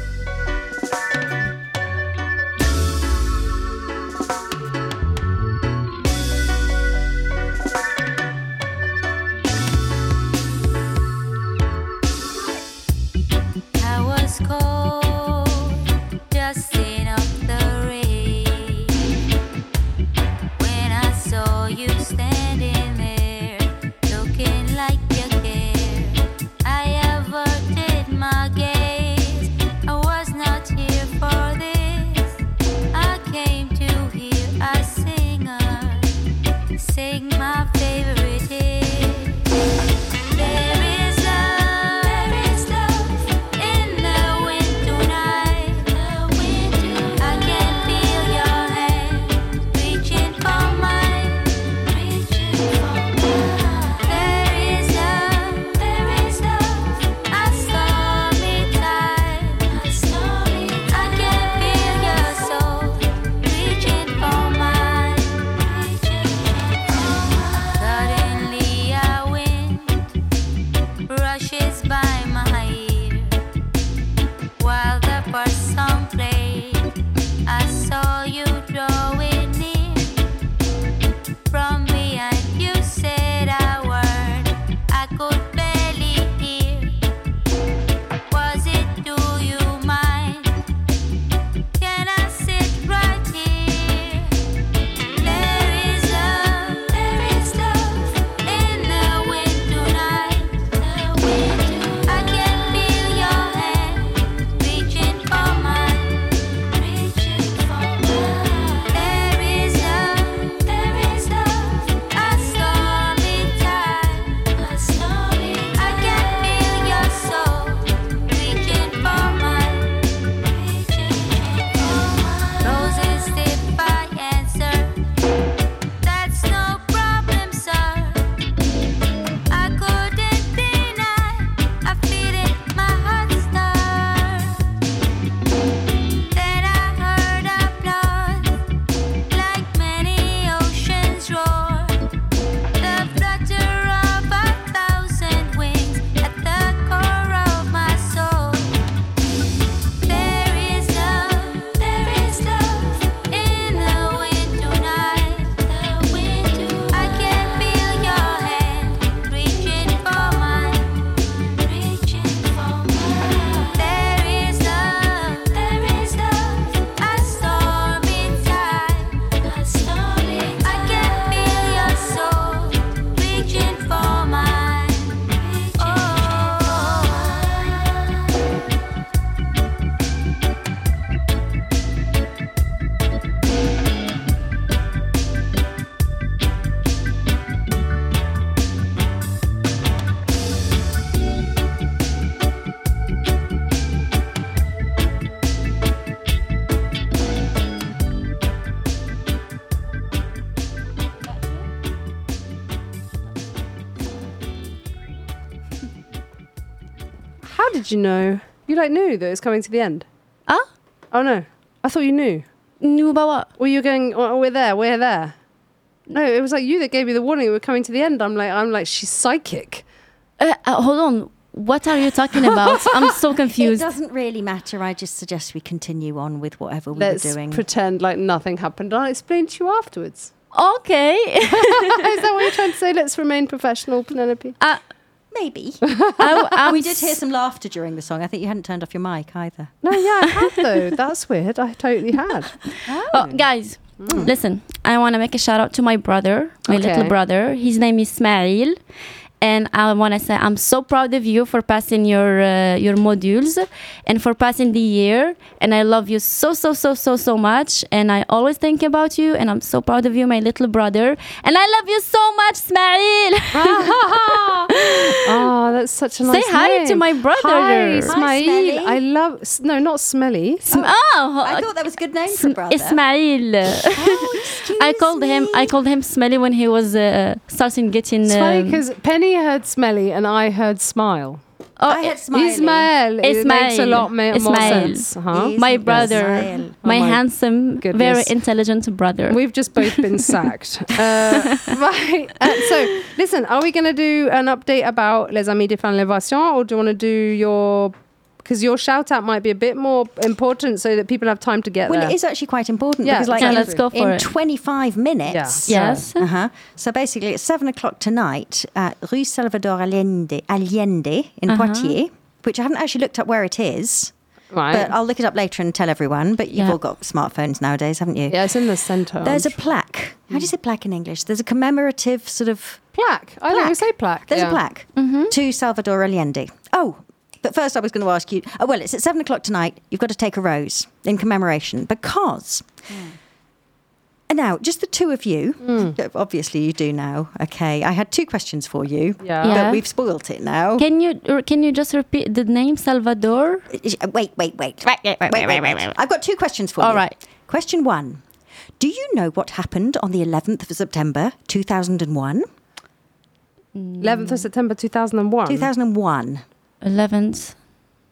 Speaker 3: Did you know? You like knew that it's coming to the end.
Speaker 4: Ah?
Speaker 3: Oh no, I thought you knew.
Speaker 4: Knew about what?
Speaker 3: Well, you're going. Oh, we're there. We're there. No, it was like you that gave me the warning. We're coming to the end. I'm like, I'm like, she's psychic.
Speaker 4: Uh, uh, hold on. What are you talking about? I'm so
Speaker 5: It
Speaker 4: confused.
Speaker 5: doesn't really matter. I just suggest we continue on with whatever we
Speaker 3: Let's
Speaker 5: were doing.
Speaker 3: pretend like nothing happened. I'll explain to you afterwards.
Speaker 4: Okay.
Speaker 3: Is that what you're trying to say? Let's remain professional, Penelope.
Speaker 4: uh,
Speaker 5: Maybe.
Speaker 4: I, I'm uh,
Speaker 5: we did hear some laughter during the song. I think you hadn't turned off your mic either.
Speaker 3: No, yeah, I had though. That's weird. I totally had.
Speaker 4: Oh, oh. guys, mm. listen. I want to make a shout out to my brother, my
Speaker 3: Okay.
Speaker 4: little brother. His name is Ismail. And I want to say I'm so proud of you for passing your uh, your modules and for passing the year. And I love you so so so so so much. And I always think about you. And I'm so proud of you, my little brother. And I love you so much, Ismail.
Speaker 3: Oh, that's such a nice Say
Speaker 4: hi
Speaker 3: name.
Speaker 4: to my brother.
Speaker 3: Hi,
Speaker 4: Hi,
Speaker 3: Ismail.
Speaker 5: Smelly.
Speaker 3: I love. No, not smelly.
Speaker 4: Sm- oh,
Speaker 5: I thought that was a good name for
Speaker 4: Sm-
Speaker 5: brother.
Speaker 4: Ismail.
Speaker 5: Oh, excuse
Speaker 4: I called him. I called him Smelly when he was uh, starting getting.
Speaker 3: It's funny
Speaker 4: um,
Speaker 3: because Penny heard smelly and I heard smile.
Speaker 4: oh,
Speaker 5: I had Smiley.
Speaker 3: Ismail. It makes a lot ma- more
Speaker 4: Ismail.
Speaker 3: sense. Huh?
Speaker 4: My brother,
Speaker 5: Ismail.
Speaker 4: my,
Speaker 3: Oh my
Speaker 4: handsome, very intelligent brother.
Speaker 3: We've just both been sacked. Uh, right. Uh, so, listen, are we going to do an update about Les Amis de Fin Lévation or do you want to do your. Because your shout out might be a bit more important so that people have time to get
Speaker 5: Well,
Speaker 3: there.
Speaker 5: it is actually quite important
Speaker 3: Yeah,
Speaker 5: because, like,
Speaker 4: Yeah,
Speaker 5: in,
Speaker 4: let's go for
Speaker 5: in
Speaker 4: it.
Speaker 5: 25 minutes.
Speaker 3: Yeah.
Speaker 4: yes.
Speaker 5: Uh huh. So basically, it's seven o'clock tonight at Rue Salvador Allende, Allende in
Speaker 4: Uh-huh.
Speaker 5: Poitiers, which I haven't actually looked up where it is,
Speaker 3: Right.
Speaker 5: but I'll look it up later and tell everyone. But you've
Speaker 4: Yeah.
Speaker 5: all got smartphones nowadays, haven't you?
Speaker 3: yeah, it's in the centre.
Speaker 5: There's a
Speaker 3: I'm
Speaker 5: plaque. How do you say plaque in English? There's a commemorative sort of
Speaker 3: sure. plaque. I don't
Speaker 5: plaque.
Speaker 3: say plaque.
Speaker 5: There's
Speaker 3: yeah.
Speaker 5: a plaque to Salvador Allende. Oh, but first, I was going to ask you oh, well, it's at seven o'clock tonight. You've got to take a rose in commemoration because. Yeah. And now, just the two of you. Mm. Obviously, you do now. Okay, I had two questions for you,
Speaker 3: yeah.
Speaker 4: yeah.
Speaker 5: but we've spoilt it now.
Speaker 4: Can you uh, can you just repeat the name Salvador?
Speaker 5: Uh, wait, wait, wait, wait, wait, wait, wait. wait, wait. I've got two questions for
Speaker 4: All
Speaker 5: you.
Speaker 4: All right.
Speaker 5: Question one: Do you know what happened on the eleventh of September, two
Speaker 3: thousand and one? Eleventh of September, two
Speaker 5: thousand
Speaker 4: and one. Two thousand and one. 11th.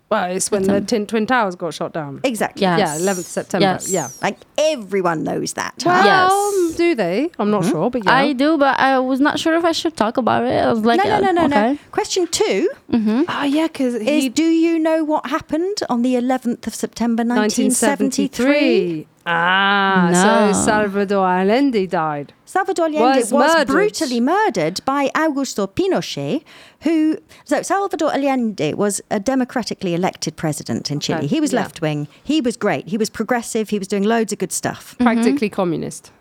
Speaker 3: Well, it's when September. the Twin Towers got shot down.
Speaker 5: Exactly.
Speaker 4: Yes.
Speaker 3: Yeah, 11th September.
Speaker 4: Yes.
Speaker 3: Yeah.
Speaker 5: Like everyone knows that.
Speaker 3: Well,
Speaker 4: yes.
Speaker 3: do they? I'm not mm-hmm. sure, but yeah.
Speaker 4: I do, but I was not sure if I should talk about it. I was like,
Speaker 5: no, no, no, no.
Speaker 4: Okay.
Speaker 5: no. Question 2 mm-hmm.
Speaker 3: Oh, yeah, because
Speaker 5: is do you know what happened on the 11th of September 1973?
Speaker 3: 1973. Ah,
Speaker 4: No.
Speaker 3: so Salvador Allende died.
Speaker 5: Salvador Allende
Speaker 3: Was
Speaker 5: was,
Speaker 3: murdered.
Speaker 5: brutally murdered by Augusto Pinochet, who. So, Salvador Allende was a democratically elected president in Chile.
Speaker 3: Okay,
Speaker 5: He was
Speaker 3: yeah.
Speaker 5: left wing. He was great. He was progressive. He was doing loads of good stuff.
Speaker 3: Practically communist.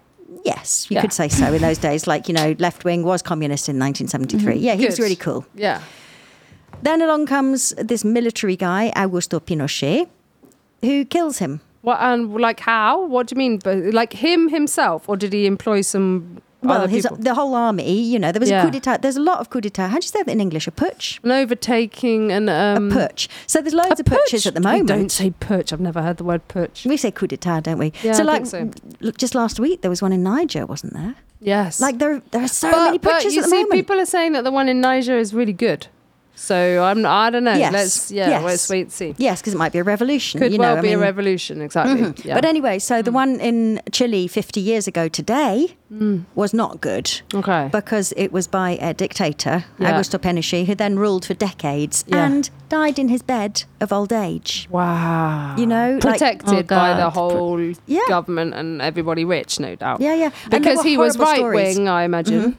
Speaker 5: Yes, you
Speaker 3: Yeah.
Speaker 5: could say so in those days. Like, you know, left wing was communist in 1973. Yeah, he was really cool.
Speaker 3: Yeah.
Speaker 5: Then along comes this military guy, Augusto Pinochet, who kills him.
Speaker 3: What and like how? What do you mean? But like him himself, or did he employ some
Speaker 5: Well, his,
Speaker 3: people?
Speaker 5: the whole army, you know, there was
Speaker 3: Yeah.
Speaker 5: a coup d'etat. There's a lot of coup d'etat. How do you say that in English? A putsch?
Speaker 3: An overtaking and um,
Speaker 5: a putsch. So there's loads of putches at the
Speaker 3: We
Speaker 5: moment.
Speaker 3: don't say putsch. I've never heard the word putsch.
Speaker 5: We say coup d'etat, don't we?
Speaker 3: Yeah,
Speaker 5: so
Speaker 3: I
Speaker 5: like
Speaker 3: so.
Speaker 5: look, just last week there was one in Niger, wasn't there?
Speaker 3: Yes.
Speaker 5: Like there there are so
Speaker 3: but,
Speaker 5: many
Speaker 3: but you
Speaker 5: at the
Speaker 3: see,
Speaker 5: moment.
Speaker 3: people are saying that the one in Niger is really good. So I'm. I don't know.
Speaker 5: Yes.
Speaker 3: Let's yeah.
Speaker 5: Yes.
Speaker 3: Let's wait and see.
Speaker 5: yes, because it might be a revolution.
Speaker 3: Could
Speaker 5: you
Speaker 3: well
Speaker 5: know, I
Speaker 3: be a revolution. Exactly.
Speaker 5: Mhm.
Speaker 3: Yeah.
Speaker 5: But anyway, so
Speaker 3: Hmm.
Speaker 5: the one in Chile 50 years ago today was not good.
Speaker 3: okay.
Speaker 5: Because it was by a dictator,
Speaker 3: Yeah.
Speaker 5: Augusto Pinochet, who then ruled for decades
Speaker 3: Yeah.
Speaker 5: and died in his bed of old age.
Speaker 3: wow.
Speaker 5: You know, like-
Speaker 3: protected
Speaker 4: Oh,
Speaker 3: by the whole
Speaker 5: Yeah.
Speaker 3: government and everybody rich, no doubt.
Speaker 5: Yeah, yeah.
Speaker 3: Because he was
Speaker 5: horrible
Speaker 3: right
Speaker 5: stories.
Speaker 3: wing, I imagine.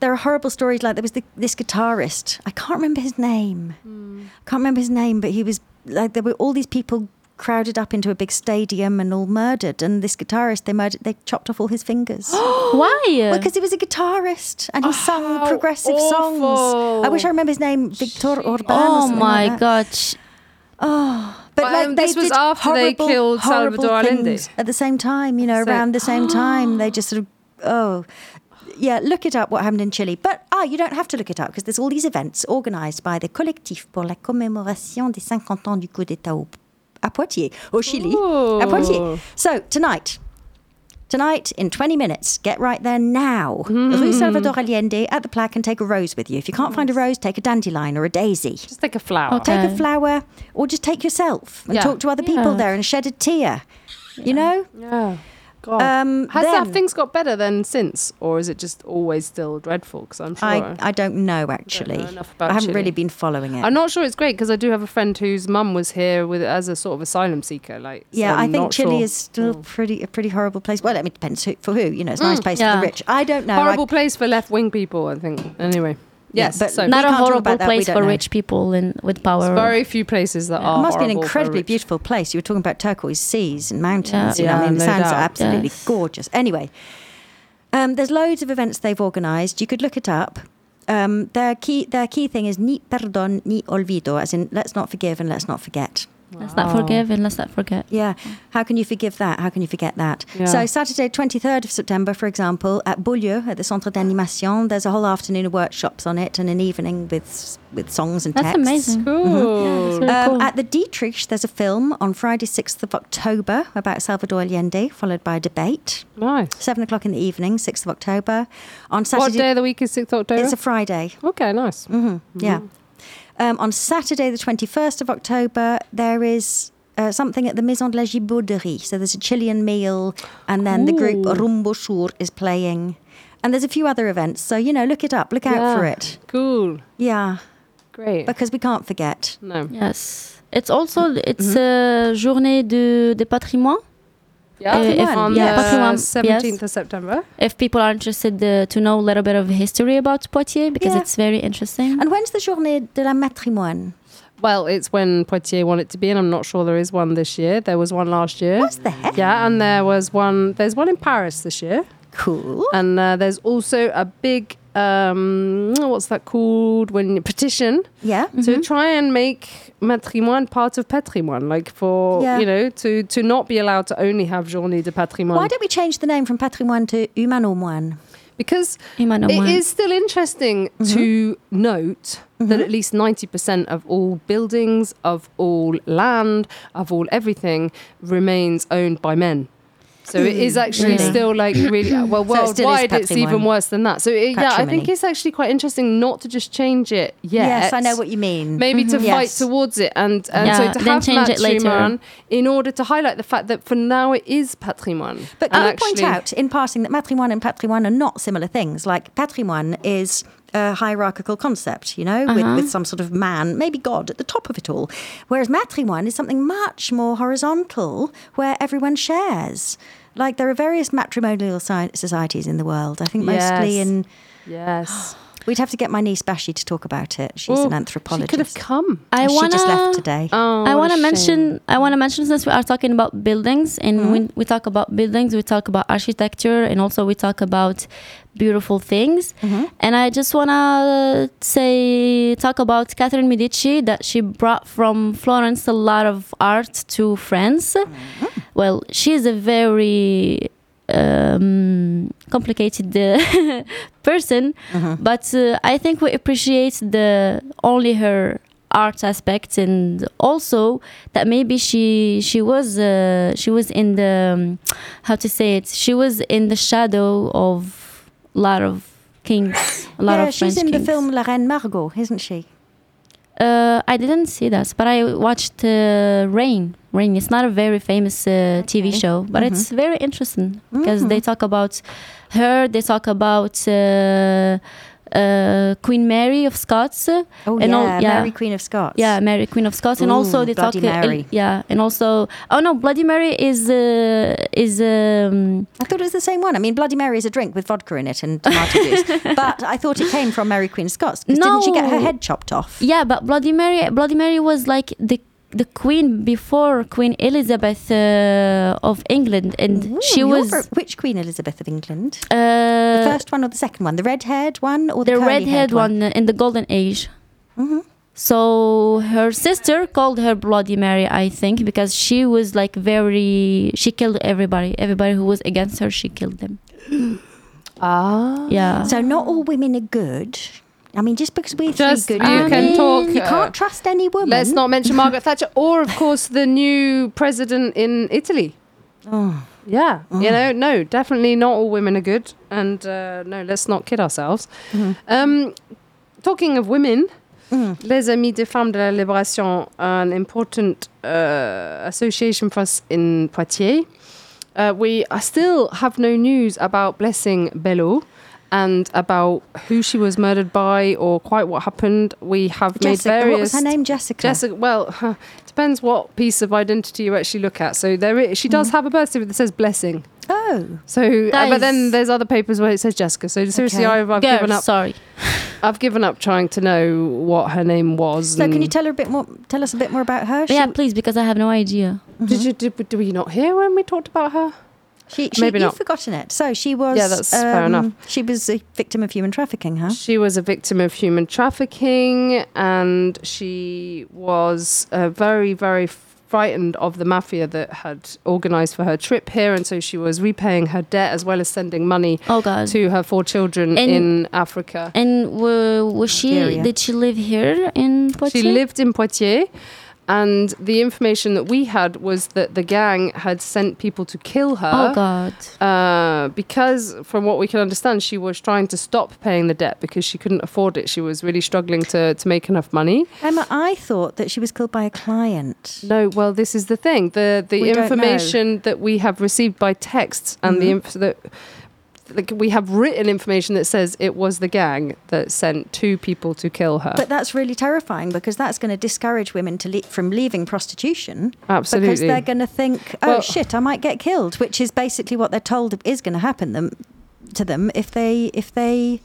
Speaker 5: There are horrible stories like there was the, this guitarist. I can't remember his name. i Can't remember his name, but he was like there were all these people crowded up into a big stadium and all murdered. And this guitarist, they murdered, they chopped off all his fingers.
Speaker 4: Why?
Speaker 5: Because he was a guitarist and he sung
Speaker 3: how
Speaker 5: progressive songs. I wish I remember his name, Victor Orban.
Speaker 4: oh
Speaker 5: something
Speaker 4: my
Speaker 5: like that.
Speaker 4: gosh.
Speaker 5: But
Speaker 3: But,
Speaker 5: like,
Speaker 3: um, this was after they killed Salvador Allende.
Speaker 5: At the same time, you know,
Speaker 3: So-
Speaker 5: around the same time, they just sort of, oh, yeah, look it up what happened in Chile. But ah, you don't have to look it up because there's all these events organised by the Collectif pour la commémoration des 50 ans du coup d'État au, à Poitiers, au Chile, à Poitiers. So tonight, Tonight, in 20 minutes, get right there now.
Speaker 3: Mm-hmm.
Speaker 5: Rue Salvador Allende at the plaque and take a rose with you. If you can't find a rose, take a dandelion or a daisy.
Speaker 3: Just take a flower.
Speaker 4: Okay.
Speaker 5: Take a flower or just take yourself and
Speaker 3: Yeah.
Speaker 5: talk to other people
Speaker 4: Yeah.
Speaker 5: there and shed a tear. You know?
Speaker 3: Yeah. God.
Speaker 5: Um,
Speaker 3: Has
Speaker 5: then-
Speaker 3: that things got better then since, or is it just always still dreadful? Because I'm sure.
Speaker 5: I, I don't know actually.
Speaker 3: enough about
Speaker 5: I haven't
Speaker 3: Chile.
Speaker 5: really been following it.
Speaker 3: I'm not sure it's great because I do have a friend whose mum was here with as a sort of asylum seeker. Like,
Speaker 5: yeah, I
Speaker 3: I'm
Speaker 5: think Chile
Speaker 3: sure. Mm.
Speaker 5: is still pretty a pretty horrible place. Well, I mean, it depends who, for who. You know, it's a nice place for the rich. I don't know. I-
Speaker 3: horrible place for left wing people. I think. Anyway,
Speaker 5: Yeah,
Speaker 3: yes,
Speaker 5: but
Speaker 3: so
Speaker 4: Not a horrible
Speaker 5: about that, we
Speaker 4: place for
Speaker 5: know.
Speaker 4: rich people and with power.
Speaker 3: there's very few places that are.
Speaker 5: it must be an incredibly beautiful place. You were talking about turquoise seas and mountains.
Speaker 4: Yeah.
Speaker 5: You know, I mean, it
Speaker 3: no
Speaker 5: sounds
Speaker 3: doubt.
Speaker 5: absolutely
Speaker 4: Yes.
Speaker 5: gorgeous. Anyway, um, there's loads of events they've organised. You could look it up. Um, their key their key thing is ni perdón ni olvido, as in let's not forgive and let's not forget.
Speaker 4: Let's not forgive and let's not forget.
Speaker 5: Yeah. How can you forgive that? How can you forget that?
Speaker 3: Yeah.
Speaker 5: So Saturday, 23rd of September, for example, at Beaulieu, at the Centre d'Animation, there's a whole afternoon of workshops on it and an evening with with songs and
Speaker 4: That's
Speaker 5: texts.
Speaker 4: amazing.
Speaker 3: Cool.
Speaker 4: It's really
Speaker 5: Um,
Speaker 4: cool.
Speaker 5: At the Dietrich, there's a film on Friday, 6th of October about Salvador Allende, followed by a debate.
Speaker 3: Nice.
Speaker 5: Seven o'clock in the evening, 6th of October. On Saturday,
Speaker 3: What
Speaker 5: Saturday,
Speaker 3: day of the week is sixth October?
Speaker 5: it's a Friday.
Speaker 3: okay, nice.
Speaker 5: hmm Yeah. Um, on Saturday, the 21st of October, there is uh, something at the Maison de la Gibauderie. So there's a Chilean meal, and then the group
Speaker 3: Cool.
Speaker 5: Rumbo Sur is playing. And there's a few other events. So, you know, look it up, look out for it.
Speaker 3: Cool.
Speaker 5: Yeah,
Speaker 3: Great.
Speaker 5: because we can't forget.
Speaker 3: no.
Speaker 4: Yes. It's also it's a journée de, de patrimoine.
Speaker 3: Yeah.
Speaker 4: Uh, if-
Speaker 3: on
Speaker 4: yeah,
Speaker 3: the seventeenth
Speaker 4: yes.
Speaker 3: of September.
Speaker 4: If people are interested uh, to know a little bit of history about Poitiers, because
Speaker 5: Yeah.
Speaker 4: it's very interesting.
Speaker 5: And when's the Journée de la Matrimoine?
Speaker 3: Well, it's when Poitiers want it to be, and I'm not sure there is one this year. There was one last year.
Speaker 5: What the heck?
Speaker 3: Yeah, and there was one. There's one in Paris this year,
Speaker 5: Cool.
Speaker 3: and uh, there's also a big. Um, what's that called? When petition
Speaker 5: Yeah.
Speaker 3: to mm-hmm. try and make matrimoine part of patrimoine, like for
Speaker 5: Yeah.
Speaker 3: you know to to not be allowed to only have journée de patrimoine.
Speaker 5: Why don't we change the name from patrimoine to humanomoine?
Speaker 3: because
Speaker 4: Emmanuel
Speaker 3: it
Speaker 4: Moine.
Speaker 3: is still interesting mm-hmm. to note that mm-hmm. at least 90% of all buildings, of all land, of all everything remains owned by men. So it is actually
Speaker 4: Really?
Speaker 3: still like really well
Speaker 5: So it
Speaker 3: worldwide. It's even worse than that. So it, yeah, I think it's actually quite interesting not to just change it yet.
Speaker 5: Yes, I know what you mean.
Speaker 3: Maybe to
Speaker 5: Mhm.
Speaker 3: fight
Speaker 5: Yes.
Speaker 3: towards it and, and
Speaker 4: Yeah,
Speaker 3: so to have
Speaker 4: later.
Speaker 3: in order to highlight the fact that for now it is patrimoine.
Speaker 5: But can you point out in passing that matrimoine and patrimoine are not similar things? Like patrimoine is a hierarchical concept, you know, with, with uh-huh. some sort of man, maybe God at the top of it all. Whereas matrimoine is something much more horizontal where everyone shares. Like there are various matrimonial sci- societies in the world. I think mostly
Speaker 3: Yes.
Speaker 5: in.
Speaker 3: Yes.
Speaker 5: We'd have to get my niece Bashi to talk about it. She's
Speaker 3: Well,
Speaker 5: an anthropologist.
Speaker 3: She could have come.
Speaker 4: I wanna.
Speaker 5: she just left today.
Speaker 3: Oh,
Speaker 4: I want
Speaker 3: a
Speaker 4: to
Speaker 3: shame.
Speaker 4: mention. I want to mention since we are talking about buildings, and mm-hmm. when we talk about buildings, we talk about architecture, and also we talk about beautiful things. Mm-hmm. And I just want to say talk about Catherine Medici that she brought from Florence a lot of art to France. Mm-hmm. Well, she is a very um, complicated uh, person, but uh, I think we appreciate the only her art aspect and also that maybe she she was uh, she was in the um, how to say it she was in the shadow of a lot of kings a lot
Speaker 5: yeah,
Speaker 4: of
Speaker 5: she's
Speaker 4: French
Speaker 5: in the film La Reine Margot, isn't she?
Speaker 4: Uh, I didn't see that, but I watched uh, Reign. Reign. It's not a very famous uh, TV show, but it's very interesting because they talk about her. They talk about uh, Queen Mary of Scots.
Speaker 5: Oh,
Speaker 4: and
Speaker 5: yeah,
Speaker 4: all- yeah.
Speaker 5: Mary Queen of Scots.
Speaker 4: Yeah, Mary Queen of Scots, and also they
Speaker 5: Bloody
Speaker 4: talk. uh, yeah, and also oh no, Bloody Mary is uh, is um,
Speaker 5: I thought it was the same one. I mean, Bloody Mary is a drink with vodka in it and tomato juice. But I thought it came from Mary Queen of Scots. 'cause Didn't she get her head chopped off?
Speaker 4: yeah, but Bloody Mary Bloody Mary was like the the queen before Queen Elizabeth uh, of England, and
Speaker 5: Ooh,
Speaker 4: she was
Speaker 5: which Queen Elizabeth of England?
Speaker 4: uh,
Speaker 5: The first one or the second one? The red-haired one or the,
Speaker 4: the
Speaker 5: curly-haired
Speaker 4: red-haired one in the Golden Age.
Speaker 5: Mhm.
Speaker 4: So her sister called her Bloody Mary, I think, because she was like very. She killed everybody. Everybody who was against her, she killed them.
Speaker 3: Ah.
Speaker 4: Yeah.
Speaker 5: So not all women are good. I mean, just because we're
Speaker 3: Just
Speaker 5: three
Speaker 3: you
Speaker 5: good
Speaker 4: I
Speaker 5: women,
Speaker 3: can
Speaker 4: mean,
Speaker 3: talk.
Speaker 5: you
Speaker 3: uh,
Speaker 5: can't trust any woman.
Speaker 3: Let's not mention Margaret Thatcher, or of course the new president in Italy. Yeah, you know, no, definitely not all women are good, and uh, no, let's not kid ourselves. Um, talking of women, Les Amis des Femmes de la Libération, an important uh, association for us in Poitiers. Uh, we still have no news about Blessing Bello and about who she was murdered by or quite what happened. We have made
Speaker 5: Jessica,
Speaker 3: various.
Speaker 5: what was her name? Jessica.
Speaker 3: Jessica. Well, depends what piece of identity you actually look at. So there, is, she does have a birth certificate that says Blessing.
Speaker 5: Oh,
Speaker 3: So, uh, but then there's other papers where it says Jessica. So seriously,
Speaker 5: Okay.
Speaker 3: I've, I've
Speaker 4: Girl,
Speaker 3: given up.
Speaker 4: sorry.
Speaker 3: I've given up trying to know what her name was.
Speaker 5: so can you tell her a bit more? Tell us a bit more about her. She,
Speaker 4: yeah, please, because I have no idea.
Speaker 3: Did you did, did we not hear when we talked about her?
Speaker 5: She, she,
Speaker 3: maybe
Speaker 5: you've
Speaker 3: not.
Speaker 5: forgotten it. So she was.
Speaker 3: Yeah, that's fair
Speaker 5: um,
Speaker 3: enough.
Speaker 5: She was a victim of human trafficking, huh?
Speaker 3: She was a victim of human trafficking, and she was uh, very very frightened of the mafia that had organised for her trip here, and so she was repaying her debt as well as sending money
Speaker 4: Oh God.
Speaker 3: to her four children
Speaker 4: And-
Speaker 3: in Africa.
Speaker 4: and wa- was she?
Speaker 5: Nigeria.
Speaker 4: Did she live here in Poitiers?
Speaker 3: She lived in Poitiers, and the information that we had was that the gang had sent people to kill her.
Speaker 4: Oh God.
Speaker 3: Uh, because, from what we can understand, she was trying to stop paying the debt because she couldn't afford it. She was really struggling to, to make enough money.
Speaker 5: Emma, I thought that she was killed by a client.
Speaker 3: No, well, this is the thing. The the
Speaker 5: We
Speaker 3: information that we have received by texts and the
Speaker 5: Mhm.
Speaker 3: inf- that like we have written information that says it was the gang that sent two people to kill her.
Speaker 5: But that's really terrifying because that's going to discourage women to le- from leaving prostitution
Speaker 3: Absolutely.
Speaker 5: because they're going to think, "Oh
Speaker 3: Well-
Speaker 5: shit, I might get killed," which is basically what they're told is going to happen them to them if they if they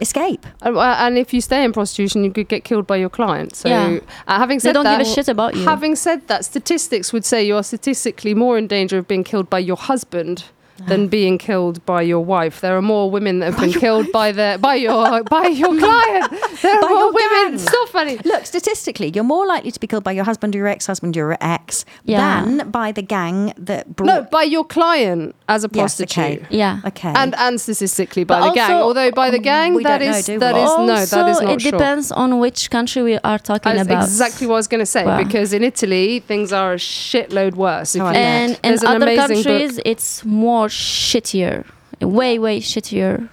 Speaker 5: escape.
Speaker 3: Uh, and if you stay in prostitution, you could get killed by your client. So,
Speaker 4: Yeah.
Speaker 3: uh, having
Speaker 4: They
Speaker 3: said
Speaker 4: don't
Speaker 3: that,
Speaker 4: give a shit about you.
Speaker 3: Having said that, statistics would say you are statistically more in danger of being killed by your husband than being killed by your wife. There are more women that have been killed by their by your by your client. There are
Speaker 5: By
Speaker 3: more women.
Speaker 5: gang.
Speaker 3: It's not funny.
Speaker 5: Look, statistically, you're more likely to be killed by your husband or your ex-husband or your ex
Speaker 4: Yeah.
Speaker 5: than by the gang that brought.
Speaker 3: No, by your client as a
Speaker 5: Yes,
Speaker 3: prostitute.
Speaker 5: okay.
Speaker 4: Yeah.
Speaker 5: Okay.
Speaker 3: And and statistically by
Speaker 4: But
Speaker 3: the gang. Although by the mm, gang
Speaker 5: We
Speaker 3: that
Speaker 5: don't know,
Speaker 3: is
Speaker 5: do
Speaker 3: that
Speaker 5: we?
Speaker 3: is no, that is
Speaker 4: Also,
Speaker 3: not
Speaker 4: it
Speaker 3: sure.
Speaker 4: depends on which country we are talking
Speaker 3: That's
Speaker 4: about.
Speaker 3: exactly what I was going to say
Speaker 4: Wow.
Speaker 3: because in Italy things are a shitload worse. If
Speaker 5: Oh,
Speaker 3: you-
Speaker 4: and in other
Speaker 3: amazing book-
Speaker 4: countries, it's more shittier, way way shittier.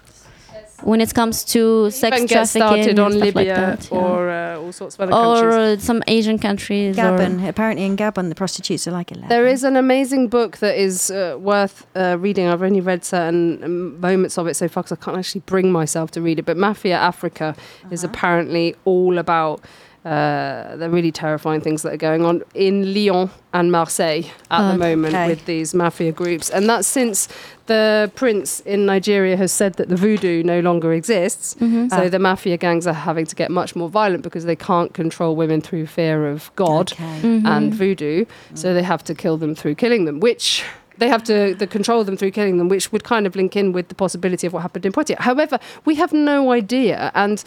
Speaker 4: When it comes to sex
Speaker 3: even get
Speaker 4: trafficking
Speaker 3: started on
Speaker 4: and stuff
Speaker 3: Libya
Speaker 4: like that, yeah.
Speaker 3: or uh, all sorts of other
Speaker 4: or
Speaker 3: countries.
Speaker 4: uh, some Asian countries.
Speaker 5: Gabon.
Speaker 4: Or,
Speaker 5: Apparently, in Gabon, the prostitutes are like eleven.
Speaker 3: There is an amazing book that is uh, worth uh, reading. I've only read certain um, moments of it so far because I can't actually bring myself to read it. But Mafia Africa is
Speaker 5: Uh-huh.
Speaker 3: apparently all about uh, the really terrifying things that are going on in Lyon and Marseille at the moment
Speaker 5: Okay.
Speaker 3: with these mafia groups. And that's since the prince in Nigeria has said that the voodoo no longer exists.
Speaker 4: Mhm.
Speaker 3: So
Speaker 5: Ah.
Speaker 3: the mafia gangs are having to get much more violent because they can't control women through fear of God
Speaker 5: Okay.
Speaker 4: Mhm.
Speaker 3: and voodoo. So they have to kill them through killing them, which they have to the control them through killing them, which would kind of link in with the possibility of what happened in Poitiers. However, we have no idea. And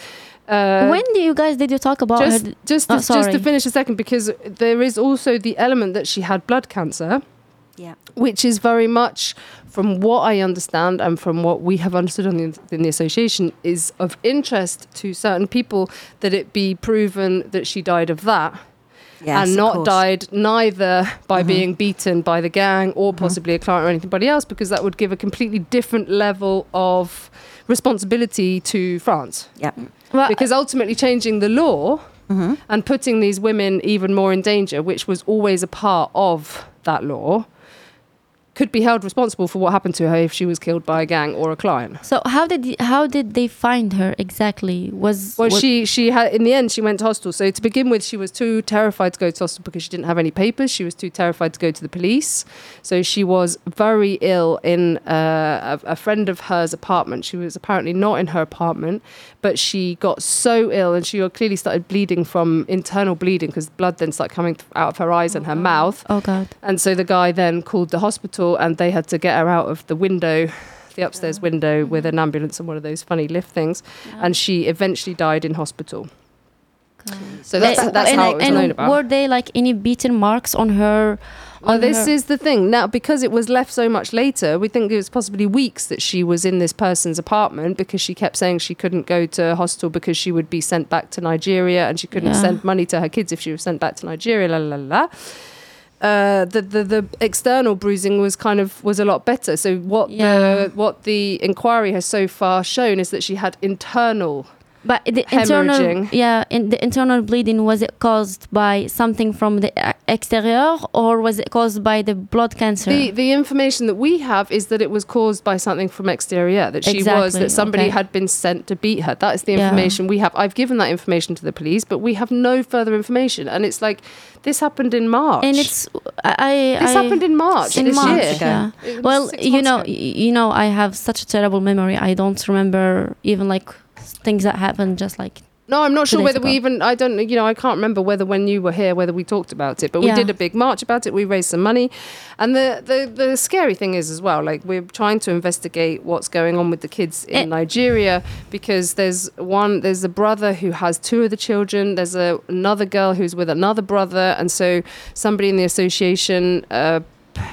Speaker 3: uh,
Speaker 4: when do you guys did you talk about
Speaker 3: just
Speaker 4: her?
Speaker 3: just
Speaker 4: Oh,
Speaker 3: to, just to finish a second, because there is also the element that she had blood cancer
Speaker 5: Yeah.
Speaker 3: which is very much from what I understand and from what we have understood on the, in the association is of interest to certain people that it be proven that she died of that
Speaker 5: Yes,
Speaker 3: and not died neither by
Speaker 5: Mhm.
Speaker 3: being beaten by the gang or possibly a client or anybody else because that would give a completely different level of responsibility to France
Speaker 5: Yeah.
Speaker 4: Well,
Speaker 3: because ultimately changing the law
Speaker 5: Mhm.
Speaker 3: and putting these women even more in danger, which was always a part of that law, could be held responsible for what happened to her if she was killed by a gang or a client.
Speaker 4: so how did how did they find her exactly? Was
Speaker 3: Well, she she had in the end she went to hospital. So to begin with, she was too terrified to go to hospital because she didn't have any papers. She was too terrified to go to the police. So she was very ill in uh, a, a friend of hers' apartment. She was apparently not in her apartment, but she got so ill and she clearly started bleeding from internal bleeding because blood then started coming out of her eyes and her oh, mouth.
Speaker 4: oh god.
Speaker 3: And so the guy then called the hospital and they had to get her out of the window, the upstairs window, mm-hmm. with an ambulance and one of those funny lift things. And she eventually died in hospital. So that's, that's
Speaker 4: and,
Speaker 3: how it was known about.
Speaker 4: Were they like any beaten marks on her?
Speaker 3: Well,
Speaker 4: on
Speaker 3: this is the thing. Now, because it was left so much later, we think it was possibly weeks that she was in this person's apartment because she kept saying she couldn't go to hospital because she would be sent back to Nigeria and she couldn't
Speaker 4: Yeah.
Speaker 3: send money to her kids if she was sent back to Nigeria, la la la. la. uh, the, the the external bruising was kind of was a lot better. So what
Speaker 4: Yeah.
Speaker 3: the what the inquiry has so far shown is that she had internal.
Speaker 4: But the internal, yeah, in the internal bleeding was it caused by something from the exterior or was it caused by the blood cancer?
Speaker 3: The the information that we have is that it was caused by something from exterior. That she was that somebody
Speaker 4: okay.
Speaker 3: had been sent to beat her. That is the
Speaker 4: Yeah.
Speaker 3: information we have. I've given that information to the police, but we have no further information. And it's like this happened in March.
Speaker 4: and it's I,
Speaker 3: this
Speaker 4: I
Speaker 3: happened in March
Speaker 4: in
Speaker 3: this
Speaker 4: March,
Speaker 3: year.
Speaker 4: yeah. Well, you know,
Speaker 3: ago.
Speaker 4: you know, I have such a terrible memory. I don't remember even like things that happened. Just like
Speaker 3: No, I'm not sure whether we even. I don't. You know, I can't remember whether when you were here whether we talked about it. But we
Speaker 4: Yeah.
Speaker 3: did a big march about it. We raised some money, and the the the scary thing is as well. Like we're trying to investigate what's going on with the kids in
Speaker 4: Eh.
Speaker 3: Nigeria because there's one. There's a brother who has two of the children. There's a another girl who's with another brother, and so somebody in the association. Uh,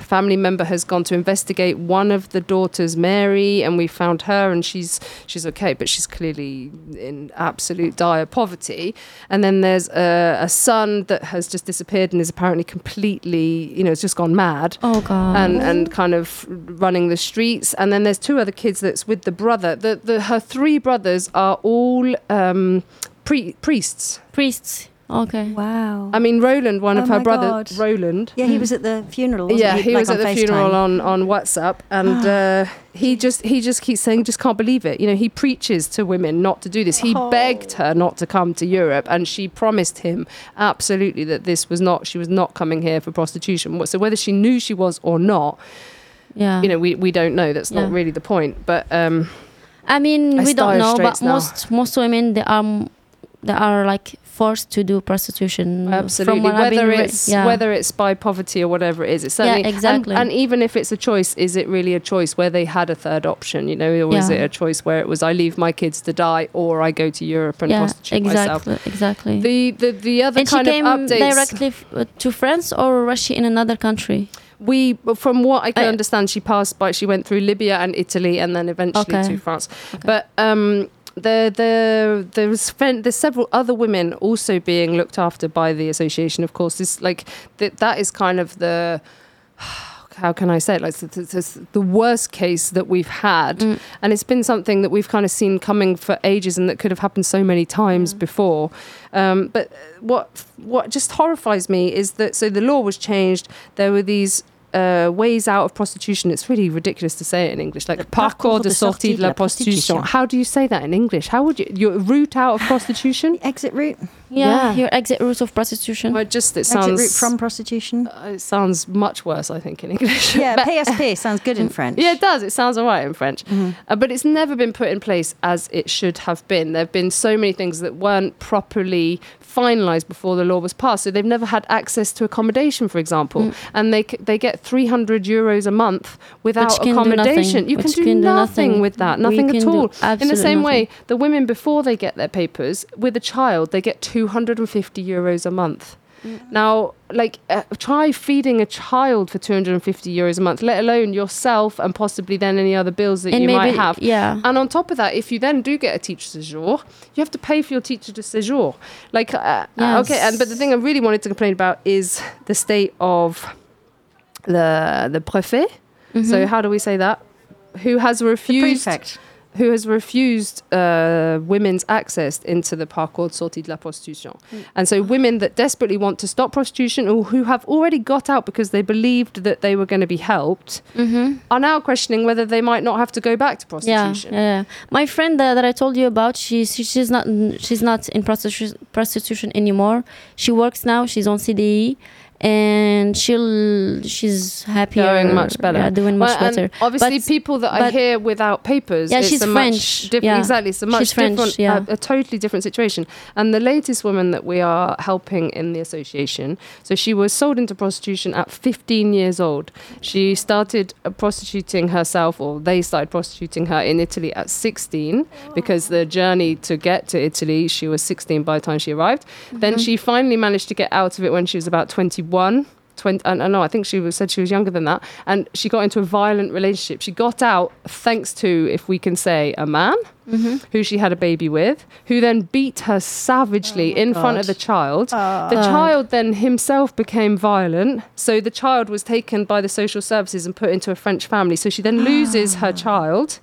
Speaker 3: family member has gone to investigate one of the daughters mary and we found her and she's she's okay but she's clearly in absolute dire poverty. And then there's a, a son that has just disappeared and is apparently completely you know has just gone mad.
Speaker 4: Oh god,
Speaker 3: and and kind of running the streets. And then there's two other kids that's with the brother. The, the her three brothers are all um pre- priests.
Speaker 4: Priests. Okay,
Speaker 5: Wow.
Speaker 3: i mean roland one
Speaker 5: Oh
Speaker 3: of her brothers roland
Speaker 5: yeah, he was at the funeral. Wasn't
Speaker 3: yeah,
Speaker 5: he,
Speaker 3: he
Speaker 5: Like
Speaker 3: was at the
Speaker 5: FaceTime.
Speaker 3: funeral on on WhatsApp, and uh, he just he just keeps saying, just can't believe it. You know, he preaches to women not to do this. He
Speaker 5: Oh.
Speaker 3: begged her not to come to Europe, and she promised him absolutely that this was not she was not coming here for prostitution. So whether she knew she was or not,
Speaker 4: yeah.
Speaker 3: you know, we, we don't know. That's not really the point. But um,
Speaker 4: I mean,
Speaker 3: I
Speaker 4: we don't know, but
Speaker 3: now.
Speaker 4: most most women they are they are like forced to do prostitution.
Speaker 3: absolutely,
Speaker 4: From what been
Speaker 3: whether it's
Speaker 4: yeah.
Speaker 3: whether it's by poverty or whatever it is, it's certainly and-
Speaker 4: exactly.
Speaker 3: And, even if it's a choice, is it really a choice where they had a third option? You know, or is
Speaker 4: Yeah.
Speaker 3: it a choice where it was I leave my kids to die or I go to Europe and
Speaker 4: yeah,
Speaker 3: prostitute myself?
Speaker 4: exactly, exactly.
Speaker 3: The the the other
Speaker 4: and she
Speaker 3: kind
Speaker 4: came
Speaker 3: of updates
Speaker 4: directly f- uh, to France, or was she in another country?
Speaker 3: we from what I can
Speaker 4: I-
Speaker 3: understand, she passed by. She went through Libya and Italy, and then eventually
Speaker 4: Okay.
Speaker 3: to France.
Speaker 4: Okay.
Speaker 3: But um, the the there's there's several other women also being looked after by the association. Of course, this like that that is kind of the. How can I say it? Like it's the worst case that we've had,
Speaker 4: Mm.
Speaker 3: and it's been something that we've kind of seen coming for ages, and that could have happened so many times
Speaker 4: Mm.
Speaker 3: before. Um, but what what just horrifies me is that so the law was changed. There were these uh, ways out of prostitution. It's really ridiculous to say it in English, like parcours de sortie de la prostitution. How do you say that in English? How would you your route out of prostitution?
Speaker 5: Exit route.
Speaker 4: Yeah,
Speaker 3: Yeah.
Speaker 4: your exit route of prostitution.
Speaker 3: Well, just it
Speaker 5: Exit route from prostitution.
Speaker 3: uh, it sounds much worse, I think, in English.
Speaker 5: Yeah,
Speaker 3: But-
Speaker 5: PSP sounds good in French.
Speaker 3: Yeah, it does. It sounds all right in French.
Speaker 5: Mm-hmm.
Speaker 3: Uh, but it's never been put in place as it should have been. There have been so many things that weren't properly finalised before the law was passed. So they've never had access to accommodation, for example.
Speaker 4: Mm.
Speaker 3: And they, c- they get 300 euros a month without
Speaker 4: Which can do
Speaker 3: accommodation.
Speaker 4: nothing.
Speaker 3: You can do
Speaker 4: can do
Speaker 3: nothing
Speaker 4: nothing.
Speaker 3: with that. Nothing
Speaker 4: can
Speaker 3: at all. In the
Speaker 4: absolutely
Speaker 3: same way, the women, before they get their papers, with a child, they get 250 euros a month.
Speaker 4: Mm.
Speaker 3: Now, like, uh, try feeding a child for 250 euros a month, let alone yourself and possibly then any other bills that
Speaker 4: and
Speaker 3: you
Speaker 4: maybe
Speaker 3: might have.
Speaker 4: yeah.
Speaker 3: And on top of that, if you then do get a titre de séjour, you have to pay for your titre de séjour. Like, uh, uh,
Speaker 4: Yes.
Speaker 3: okay, and but the thing I really wanted to complain about is the state of the the préfet.
Speaker 4: Mm-hmm.
Speaker 3: So how do we say that? Who has refused?
Speaker 5: Prefect.
Speaker 3: Who has refused uh, women's access into the parcours sortie de la prostitution.
Speaker 4: Mm.
Speaker 3: And so women that desperately want to stop prostitution or who have already got out because they believed that they were going to be helped
Speaker 4: Mm-hmm.
Speaker 3: are now questioning whether they might not have to go back to prostitution.
Speaker 4: yeah, yeah. My friend that, that I told you about, she's she, she's not she's not in prostitution prostitution anymore. She works now. She's on CDI, and she'll she's happier.
Speaker 3: Doing much better.
Speaker 4: Yeah, doing much
Speaker 3: Well, and
Speaker 4: better.
Speaker 3: Obviously,
Speaker 4: But-
Speaker 3: people that I
Speaker 4: but-
Speaker 3: hear without papers,
Speaker 4: Yeah, she's
Speaker 3: a
Speaker 4: French,
Speaker 3: much different.
Speaker 4: yeah.
Speaker 3: Exactly, it's a much
Speaker 4: She's French,
Speaker 3: different,
Speaker 4: yeah.
Speaker 3: a, a totally different situation. And the latest woman that we are helping in the association, so she was sold into prostitution at 15 years old. She started uh, prostituting herself, or they started prostituting her in Italy at 16 because the journey to get to Italy, she was 16 by the time she arrived.
Speaker 4: Mm-hmm.
Speaker 3: Then she finally managed to get out of it when she was about 21 20, uh, I don't know, I think she was, said she was younger than that. And she got into a violent relationship. She got out thanks to, if we can say, a man mm-hmm. who she had a baby with, who then beat her savagely oh in front of the child. Ah. The child then himself became violent. So the child was taken by the social services and put into a French family. So she then loses her ah. child.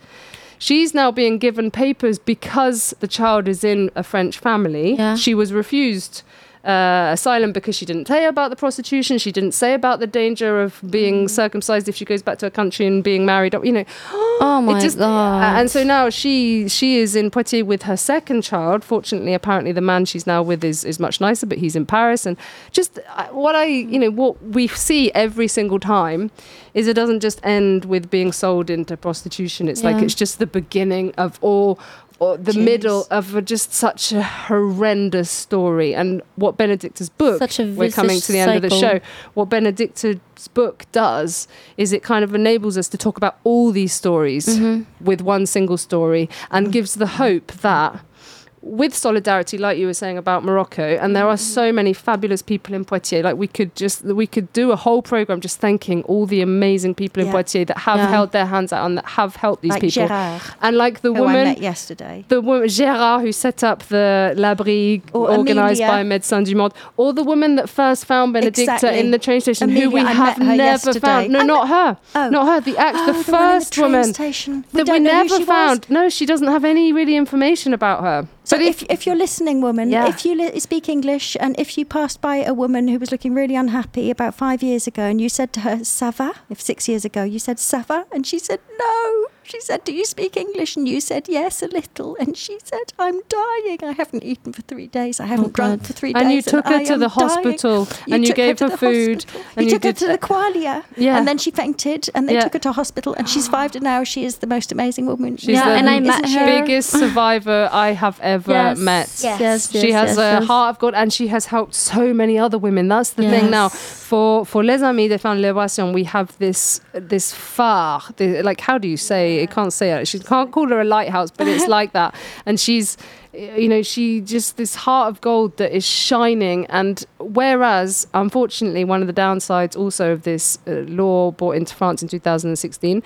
Speaker 3: She's now being given papers because the child is in a French family.
Speaker 4: Yeah.
Speaker 3: She was refused uh, asylum because she didn't say about the prostitution. She didn't say about the danger of being circumcised if she goes back to her country and being married. You know,
Speaker 4: Oh my
Speaker 3: just,
Speaker 4: god!
Speaker 3: uh, and so now she she is in Poitiers with her second child. Fortunately, apparently the man she's now with is is much nicer, but he's in Paris. And just uh, what I you know what we see every single time is it doesn't just end with being sold into prostitution. It's like it's just the beginning of all. Or the
Speaker 5: Jeez.
Speaker 3: middle of a, just such a horrendous story, and what Benedicta's book.
Speaker 4: Such a
Speaker 3: we're coming to the end of the show what Benedicta's book does is it kind of enables us to talk about all these stories
Speaker 4: Mm-hmm.
Speaker 3: with one single story and gives the hope that with solidarity like you were saying about Morocco and there are so many fabulous people in Poitiers like we could just we could do a whole program just thanking all the amazing people in
Speaker 5: Yeah.
Speaker 3: Poitiers that have
Speaker 4: Yeah.
Speaker 3: held their hands out and that have helped these
Speaker 5: like
Speaker 3: people
Speaker 5: Gérard,
Speaker 3: and like the woman
Speaker 5: met yesterday.
Speaker 3: the woman Gérard who set up the L'Abri
Speaker 5: Or
Speaker 3: organized
Speaker 5: Amelia.
Speaker 3: by Médecins du Monde, or the woman that first found Benedicta
Speaker 5: Exactly.
Speaker 3: in the train station, who we
Speaker 5: I
Speaker 3: have never
Speaker 5: yesterday.
Speaker 3: found. No,
Speaker 5: I
Speaker 3: not her.
Speaker 5: Oh.
Speaker 3: Not her. The act,
Speaker 5: Oh,
Speaker 3: the
Speaker 5: the one in the
Speaker 3: first woman. That we
Speaker 5: don't know who
Speaker 3: never
Speaker 5: she was.
Speaker 3: found. No, she doesn't have any really information about her.
Speaker 5: So
Speaker 3: but
Speaker 5: if, if you're listening, woman,
Speaker 3: Yeah.
Speaker 5: if you li- speak English and if you passed by a woman who was looking really unhappy about five years ago and you said to her, Sava. If six years ago you said, ça va? And she said, no. She said, do you speak English? And you said, yes, a little. And she said, I'm dying. I haven't eaten for three days. I haven't
Speaker 4: Oh,
Speaker 5: drunk
Speaker 4: God.
Speaker 5: for three days.
Speaker 3: and you took her
Speaker 5: I
Speaker 3: to the hospital
Speaker 5: You
Speaker 3: and you gave
Speaker 5: to
Speaker 3: her, food
Speaker 5: hospital.
Speaker 3: and
Speaker 5: you,
Speaker 3: you
Speaker 5: took her to the qualia.
Speaker 3: Yeah.
Speaker 5: And then she fainted and they
Speaker 3: Yeah.
Speaker 5: took her to hospital and she's survived and now she is the most amazing woman.
Speaker 3: She's
Speaker 4: Yeah,
Speaker 3: the
Speaker 4: and I met her.
Speaker 3: biggest survivor I have ever
Speaker 4: Yes.
Speaker 3: met.
Speaker 5: Yes.
Speaker 4: Yes,
Speaker 3: she
Speaker 4: yes,
Speaker 3: has
Speaker 4: yes,
Speaker 3: a
Speaker 4: yes.
Speaker 3: heart of God and she has helped so many other women. That's the thing now. For for Les Amis de Fin de Libération, we have this this phare. The, like how do you say? It can't say it. She can't call her a lighthouse, but it's like that. And she's you know she just this heart of gold that is shining and whereas unfortunately one of the downsides also of this uh, law brought into france in 2016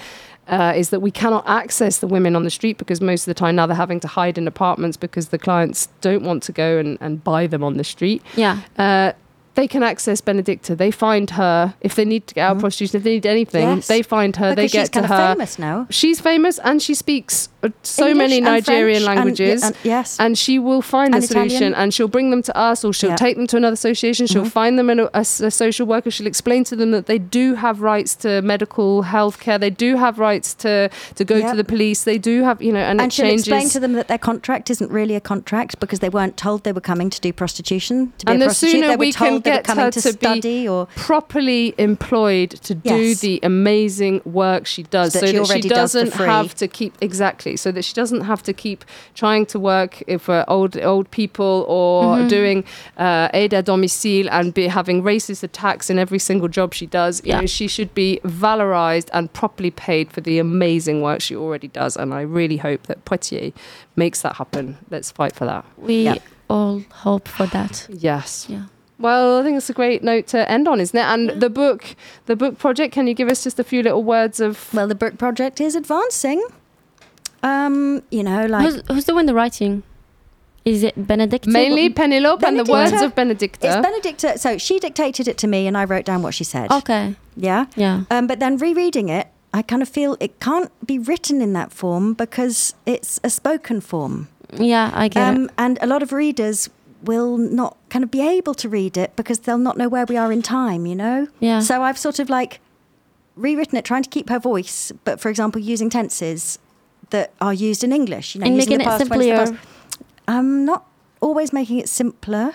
Speaker 3: uh, is that we cannot access the women on the street because most of the time now they're having to hide in apartments because the clients don't want to go and, and buy them on the street.
Speaker 4: Yeah.
Speaker 3: Uh, they can access Benedicta. They find her if they need to get out of prostitution, if they need anything,
Speaker 5: Mm-hmm. Yes.
Speaker 3: they find her.
Speaker 5: because
Speaker 3: they
Speaker 5: she's
Speaker 3: get to
Speaker 5: kind
Speaker 3: her.
Speaker 5: of famous now.
Speaker 3: She's famous and she speaks uh, so
Speaker 5: English
Speaker 3: many Nigerian
Speaker 5: French and-
Speaker 3: languages.
Speaker 5: and- yes.
Speaker 3: And she will find
Speaker 5: And
Speaker 3: solution
Speaker 5: Italian.
Speaker 3: and she'll bring them to us or she'll
Speaker 5: Yeah.
Speaker 3: take them to another association. She'll
Speaker 5: Mhm.
Speaker 3: find them in a, a a social worker. She'll explain to them that they do have rights to medical health care. They do have rights to, to go
Speaker 5: Yep.
Speaker 3: to the police. They do have, you know, and,
Speaker 5: and she'll
Speaker 3: changes.
Speaker 5: explain to them that their contract isn't really a contract because they weren't told they were coming to do prostitution to be
Speaker 3: And
Speaker 5: a
Speaker 3: the
Speaker 5: prostitute.
Speaker 3: sooner
Speaker 5: they were
Speaker 3: we can
Speaker 5: told they were
Speaker 3: get
Speaker 5: coming
Speaker 3: her
Speaker 5: to,
Speaker 3: to be
Speaker 5: study or
Speaker 3: properly employed to do
Speaker 5: Yes.
Speaker 3: the amazing work she does
Speaker 5: That
Speaker 3: so
Speaker 5: she
Speaker 3: that she
Speaker 5: already does for
Speaker 3: doesn't
Speaker 5: free.
Speaker 3: have to keep exactly so that she doesn't have to keep trying to work if for old old people or doing uh, aide à domicile and be having racist attacks in every single job she does you
Speaker 4: Yeah.
Speaker 3: know she should be valorized and properly paid for the amazing work she already does and I really hope that Poitiers makes that happen let's fight for that
Speaker 4: We
Speaker 5: Yeah.
Speaker 4: all hope for that.
Speaker 3: yes
Speaker 4: Yeah.
Speaker 3: Well, I think it's a great note to end on, isn't it? And the book, the book project. Can you give us just a few little words of?
Speaker 5: well, the book project is advancing. Um, you know, like
Speaker 4: who's, who's doing the writing? Is it Benedicta?
Speaker 3: Mainly Penelope and the words of Benedicta.
Speaker 5: it's
Speaker 3: Benedicta.
Speaker 5: Benedicta. So she dictated it to me, and I wrote down what she said.
Speaker 4: Okay.
Speaker 5: Yeah.
Speaker 4: Yeah.
Speaker 5: Um, but then rereading it, I kind of feel it can't be written in that form because it's a spoken form.
Speaker 4: Yeah, I get it.
Speaker 5: Um, and a lot of readers will not kind of be able to read it because they'll not know where we are in time, you know?
Speaker 4: Yeah.
Speaker 5: So I've sort of like rewritten it, trying to keep her voice, but for example, using tenses that are used in English, you know,
Speaker 4: and
Speaker 5: using
Speaker 4: making
Speaker 5: the
Speaker 4: it
Speaker 5: past when it's the
Speaker 4: simpler.
Speaker 5: past. I'm not always making it simpler.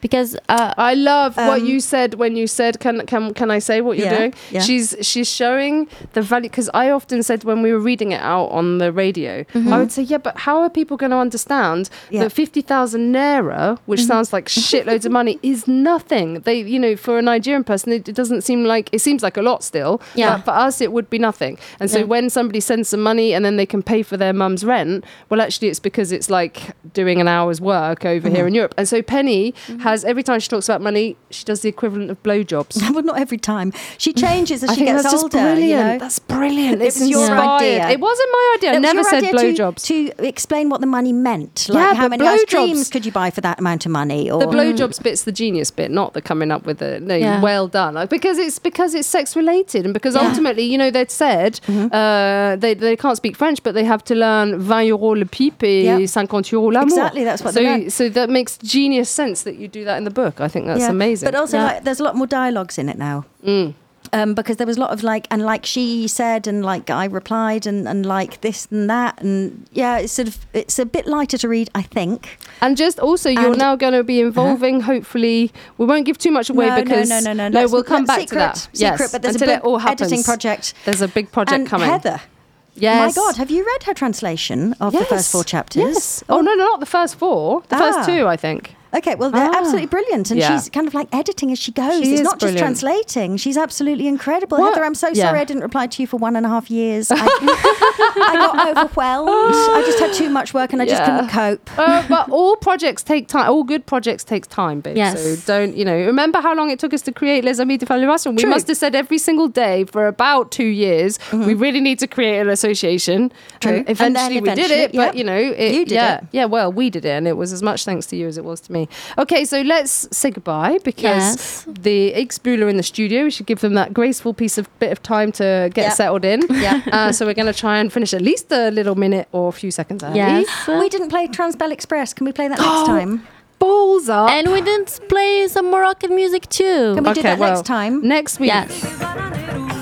Speaker 4: Because uh,
Speaker 3: I love what
Speaker 5: Um,
Speaker 3: you said when you said, "Can can can I say what you're
Speaker 5: Yeah,
Speaker 3: doing?"
Speaker 5: yeah.
Speaker 3: She's she's showing the value because I often said when we were reading it out on the radio, I would say, "Yeah, but how are people going to understand
Speaker 5: Yeah.
Speaker 3: that fifty thousand naira, which sounds like shitloads of money, is nothing? They, you know, for a Nigerian person, it, it doesn't seem like it seems like a lot still.
Speaker 4: Yeah.
Speaker 3: but for us, it would be nothing. And so when somebody sends some money and then they can pay for their mum's rent, well, actually, it's because it's like doing an hour's work over here in Europe. And so Penny has every time she talks about money, she does the equivalent of blowjobs.
Speaker 5: well, not every time. She changes as
Speaker 3: I
Speaker 5: she
Speaker 3: think
Speaker 5: gets
Speaker 3: that's
Speaker 5: older.
Speaker 3: just brilliant.
Speaker 5: You know?
Speaker 3: That's brilliant.
Speaker 5: It
Speaker 3: It's
Speaker 5: was your idea.
Speaker 3: It wasn't my idea. I
Speaker 5: It was
Speaker 3: never said blowjobs.
Speaker 5: to, to explain what the money meant. Like
Speaker 3: Yeah,
Speaker 5: how many ice creams could you buy for that amount of money? Or
Speaker 3: The blowjobs bit's the genius bit, not the coming up with the no.
Speaker 4: Yeah.
Speaker 3: Well done, Like, because it's because it's sex related, and because
Speaker 4: Yeah.
Speaker 3: ultimately, you know, they'd said
Speaker 5: Mm-hmm.
Speaker 3: uh, they they can't speak French, but they have to learn 20 euros le pipe et
Speaker 5: Yeah.
Speaker 3: 50 euros l'amour.
Speaker 5: Exactly, that's what
Speaker 3: so so that makes genius sense that you do that in the book. I think that's
Speaker 5: Yeah.
Speaker 3: amazing.
Speaker 5: But also,
Speaker 4: Yeah.
Speaker 5: like, there's a lot more dialogues in it now.
Speaker 3: Mm.
Speaker 5: Um, because there was a lot of like, and like she said, and like I replied, and, and like this and that, and yeah, it's sort of it's a bit lighter to read, I think.
Speaker 3: And just also, you're
Speaker 5: And-
Speaker 3: now going to be involving. Hopefully, we won't give too much away
Speaker 5: no,
Speaker 3: because
Speaker 5: no, no, no, no.
Speaker 3: no, we'll come back
Speaker 5: secret,
Speaker 3: to that.
Speaker 5: Secret,
Speaker 3: yes,
Speaker 5: but there's
Speaker 3: until
Speaker 5: a big editing project.
Speaker 3: There's a big project
Speaker 5: and
Speaker 3: coming.
Speaker 5: Heather,
Speaker 3: Yes.
Speaker 5: my God, have you read her translation of the first four chapters?
Speaker 3: Yes. Oh no, no, not the first four. The
Speaker 5: Ah.
Speaker 3: first two, I think.
Speaker 5: Okay, well, they're
Speaker 3: Ah.
Speaker 5: absolutely brilliant. And
Speaker 3: Yeah.
Speaker 5: she's kind of like editing as she goes.
Speaker 3: She
Speaker 5: it's not just translating. She's absolutely incredible.
Speaker 3: What-
Speaker 5: Heather, I'm so
Speaker 3: Yeah.
Speaker 5: sorry I didn't reply to you for one and a half years. I, I got overwhelmed. I just had too much work and I just couldn't cope.
Speaker 3: Uh, but all projects take time. All good projects takes time, babe.
Speaker 4: Yes.
Speaker 3: So don't you know? Remember how long it took us to create Les Amis de Valuation? We
Speaker 5: True.
Speaker 3: must have said every single day for about two years. We really need to create an association.
Speaker 5: Mm-hmm. True.
Speaker 3: And
Speaker 5: And
Speaker 3: eventually, we did
Speaker 5: eventually,
Speaker 3: it. But you know, it,
Speaker 5: You did
Speaker 3: yeah,
Speaker 5: it.
Speaker 3: yeah. Well, we did it, and it was as much thanks to you as it was to me. Okay, so let's say goodbye because
Speaker 4: Yes.
Speaker 3: the Ixbul are in the studio. We should give them that graceful piece of bit of time to get
Speaker 5: Yeah.
Speaker 3: settled in.
Speaker 5: Yeah.
Speaker 3: Uh, so we're going to try and finish at least a little minute or a few seconds early.
Speaker 4: Yes.
Speaker 5: We didn't play Transbal Express. Can we play that next time?
Speaker 3: Balls up.
Speaker 4: And we didn't play some Moroccan music too.
Speaker 5: Can we do that next time?
Speaker 3: Next week.
Speaker 4: Yes.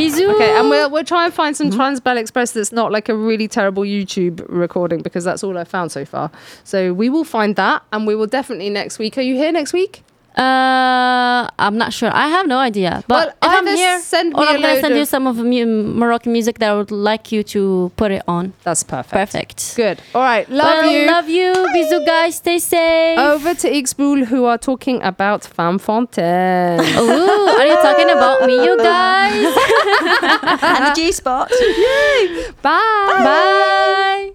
Speaker 4: Bisous.
Speaker 3: Okay, and we'll we'll try and find some
Speaker 5: Mm-hmm.
Speaker 3: Transbal Express that's not like a really terrible YouTube recording because that's all I've found so far. So we will find that, and we will definitely next week. Are you here next week?
Speaker 4: Uh, I'm not sure. I have no idea. But
Speaker 3: Well,
Speaker 4: if I'm here,
Speaker 3: send
Speaker 4: or
Speaker 3: me a
Speaker 4: I'm gonna send you some of mu- Moroccan music that I would like you to put it on.
Speaker 3: That's perfect.
Speaker 4: Perfect.
Speaker 3: Good. All right. Love
Speaker 4: well,
Speaker 3: you.
Speaker 4: Love you. Bisous, guys. Stay safe.
Speaker 3: Over to Ixbul who are talking about Femme Fontaine.
Speaker 4: Ooh, are you talking about me, you guys?
Speaker 5: and the G spot. Yay!
Speaker 3: Bye.
Speaker 4: Bye.